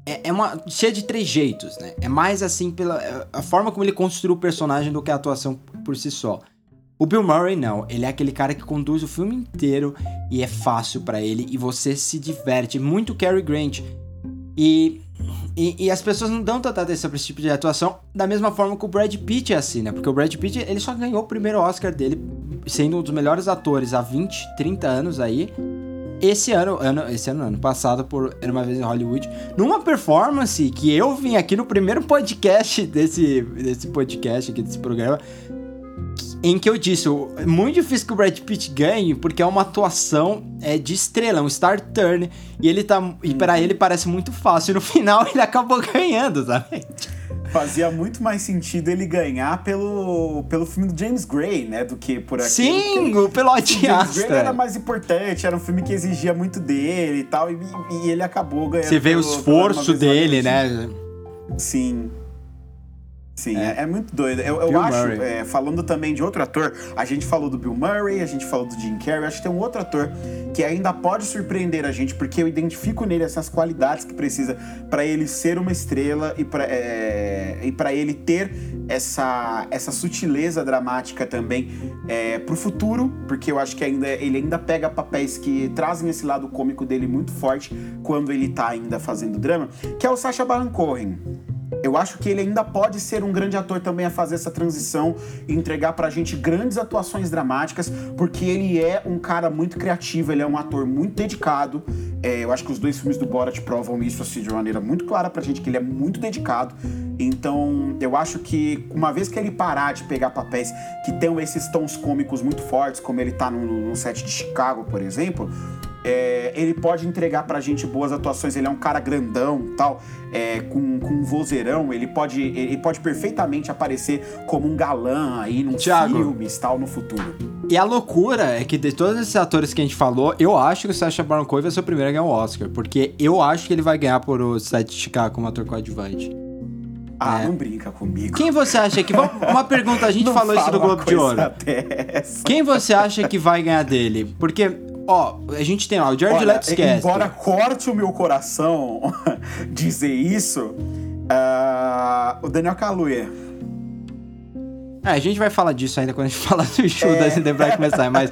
É, é uma. cheia de trejeitos, né? É mais assim pela. a forma como ele construiu o personagem do que a atuação por si só. O Bill Murray não, ele é aquele cara que conduz o filme inteiro e é fácil pra ele e você se diverte. Muito Cary Grant. E, e, e as pessoas não dão tanta atenção pra esse tipo de atuação da mesma forma que o Brad Pitt é assim, né? Porque o Brad Pitt, ele só ganhou o primeiro Oscar dele sendo um dos melhores atores há 20, 30 anos aí. Esse ano, ano, esse ano, ano passado, por Era Uma Vez em Hollywood, numa performance que eu vim aqui no primeiro podcast desse, desse podcast aqui, desse programa, em que eu disse, é muito difícil que o Brad Pitt ganhe, porque é uma atuação é, de estrela, um star turn, e ele tá. E pra ele parece muito fácil. E no final ele acabou ganhando, sabe? Fazia muito mais sentido ele ganhar pelo, pelo filme do James Gray, né? Do que por aqui. Sim, o Pelote James Gray era mais importante, era um filme que exigia muito dele e tal, e, e ele acabou ganhando. Você vê o pelo- esforço Vez em dele, né? Sim. Sim, é, é muito doido. Eu, eu acho, é, falando também de outro ator, a gente falou do Bill Murray, a gente falou do Jim Carrey, acho que tem um outro ator que ainda pode surpreender a gente, porque eu identifico nele essas qualidades que precisa pra ele ser uma estrela e pra é, e para ele ter essa, essa sutileza dramática também é, pro futuro, porque eu acho que ainda ele ainda pega papéis que trazem esse lado cômico dele muito forte quando ele tá ainda fazendo drama, que é o Sacha Baron Cohen. Eu acho que ele ainda pode ser um grande ator também a fazer essa transição e entregar pra gente grandes atuações dramáticas, porque ele é um cara muito criativo, ele é um ator muito dedicado. É, eu acho que os dois filmes do Borat provam isso assim, de uma maneira muito clara pra gente, que ele é muito dedicado. Então, eu acho que uma vez que ele parar de pegar papéis que tenham esses tons cômicos muito fortes, como ele tá no, set de Chicago, por exemplo, é, ele pode entregar pra gente boas atuações. Ele é um cara grandão tal, é, com, com um vozeirão. Ele pode, ele pode perfeitamente aparecer como um galã aí num Thiago. filmes tal no futuro. E a loucura é que de todos esses atores que a gente falou, eu acho que o Sacha Baron Cohen vai ser o primeiro a ganhar o Oscar. Porque eu acho que ele vai ganhar por o set de Chicago como ator coadjuvante. Ah, É. não brinca comigo. Quem você acha que... Uma pergunta, a gente falou isso uma Globo de Ouro. dessa. Quem você acha que vai ganhar dele? Porque Ó, a gente tem lá o Jared Leto esquece. Embora corte o meu coração dizer isso, uh, o Daniel Kaluuya. É, a gente vai falar disso ainda quando a gente falar do show é. da The Black Messiah, mas...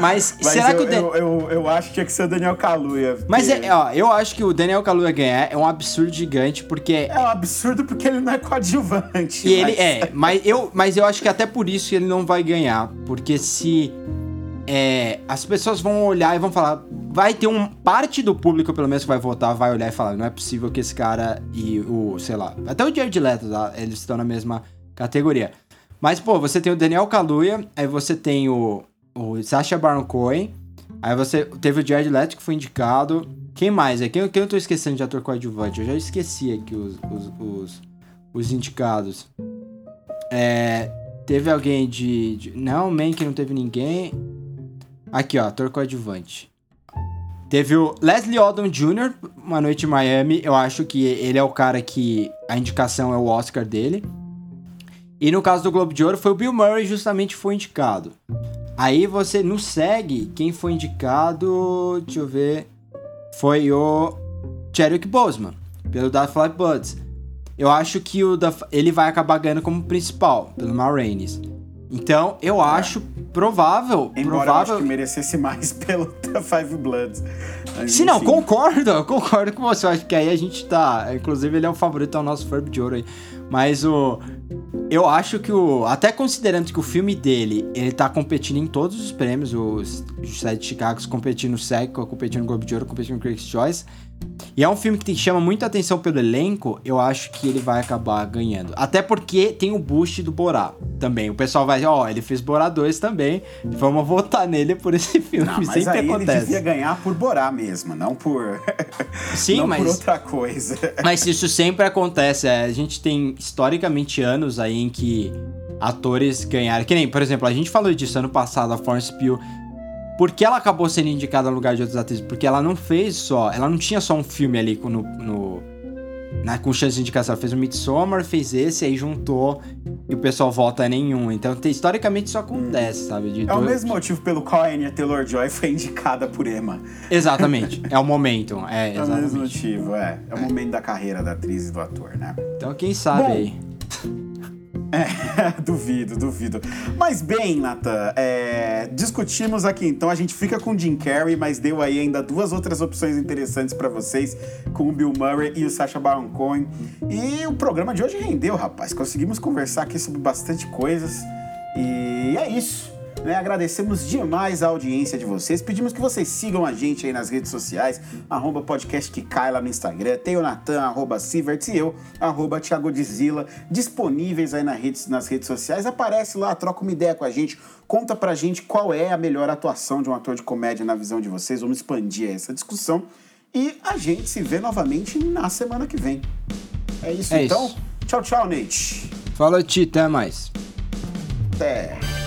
Mas, mas será eu, que o... Dan... Eu, eu, eu, acho que tinha que ser o Daniel Kaluuya. Porque... Mas, é, ó, eu acho que o Daniel Kaluuya ganhar é um absurdo gigante, porque... É um absurdo porque ele não é coadjuvante. E mas... ele é, mas eu, mas eu acho que até por isso ele não vai ganhar, porque se... É, as pessoas vão olhar e vão falar. Vai ter um parte do público, pelo menos, que vai votar, vai olhar e falar: não é possível que esse cara e o, sei lá, até o Jared Leto, tá? eles estão na mesma categoria. Mas, pô, você tem o Daniel Kaluuya, aí você tem o, o Sacha Baron Cohen, aí você teve o Jared Leto que foi indicado. Quem mais? É quem, quem eu tô esquecendo de ator coadjuvante? Eu já esqueci aqui os, os, os, os indicados. É, teve alguém de, de. Não, Man que não teve ninguém. Aqui, ó, ator coadjuvante. Teve o Leslie Odom Jr., Uma Noite em Miami. Eu acho que ele é o cara que a indicação é o Oscar dele. E no caso do Globo de Ouro foi o Bill Murray, justamente foi indicado. Aí você no segue, quem foi indicado, deixa eu ver, foi o Chadwick Boseman, pelo Da Fly Buds. Eu acho que o da, ele vai acabar ganhando como principal, pelo Ma. Então, eu é. acho provável. Embora provável... eu acho que merecesse mais pelo Five Bloods. Sim, não, concordo, concordo com você. Eu acho que aí a gente tá. Inclusive, ele é o favorito, é o nosso Furb de ouro aí. Mas o. Eu acho que o. Até considerando que o filme dele, ele tá competindo em todos os prêmios, os Sete Chicago competindo no SEC, competindo no Globo de Ouro, competindo no Critics' Choice. E é um filme que chama muita atenção pelo elenco, eu acho que ele vai acabar ganhando. Até porque tem o boost do Borá também. O pessoal vai, ó, oh, ele fez Borá 2 também, vamos votar nele por esse filme. Não, mas Sempre aí acontece. ele devia ganhar por Borá mesmo, não por Sim, não mas por outra coisa. mas isso sempre acontece, é, a gente tem historicamente anos aí em que atores ganharam, que nem, por exemplo, a gente falou disso ano passado, a Florence Pugh por que ela acabou sendo indicada no lugar de outras atrizes? Porque ela não fez só. Ela não tinha só um filme ali no. no na, com chance de indicação. Ela fez o Midsommar, fez esse, aí juntou e o pessoal vota nenhum. Então, tem, historicamente, isso acontece, sabe? De é o mesmo motivo pelo qual a Anya Taylor-Joy foi indicada por Emma. Exatamente. é o momento. É, é o mesmo motivo, é. É o momento da carreira da atriz e do ator, né? Então, quem sabe Bom, aí. É, duvido, duvido. Mas bem, Nathan, é, discutimos aqui então. A gente fica com Jim Carrey, mas deu aí ainda duas outras opções interessantes para vocês, com o Bill Murray e o Sacha Baron Cohen. E o programa de hoje rendeu, rapaz. Conseguimos conversar aqui sobre bastante coisas. E é isso. Né? Agradecemos demais a audiência de vocês. Pedimos que vocês sigam a gente aí nas redes sociais, arroba podcast que cai lá no Instagram. Tem o Natan, arroba Siverts e eu, arroba Thiago Dizila, disponíveis aí nas redes, nas redes sociais. Aparece lá, troca uma ideia com a gente, conta pra gente qual é a melhor atuação de um ator de comédia na visão de vocês. Vamos expandir essa discussão. E a gente se vê novamente na semana que vem. É isso é então. Isso. Tchau, tchau, Nate. Fala, Ti, até mais. Até.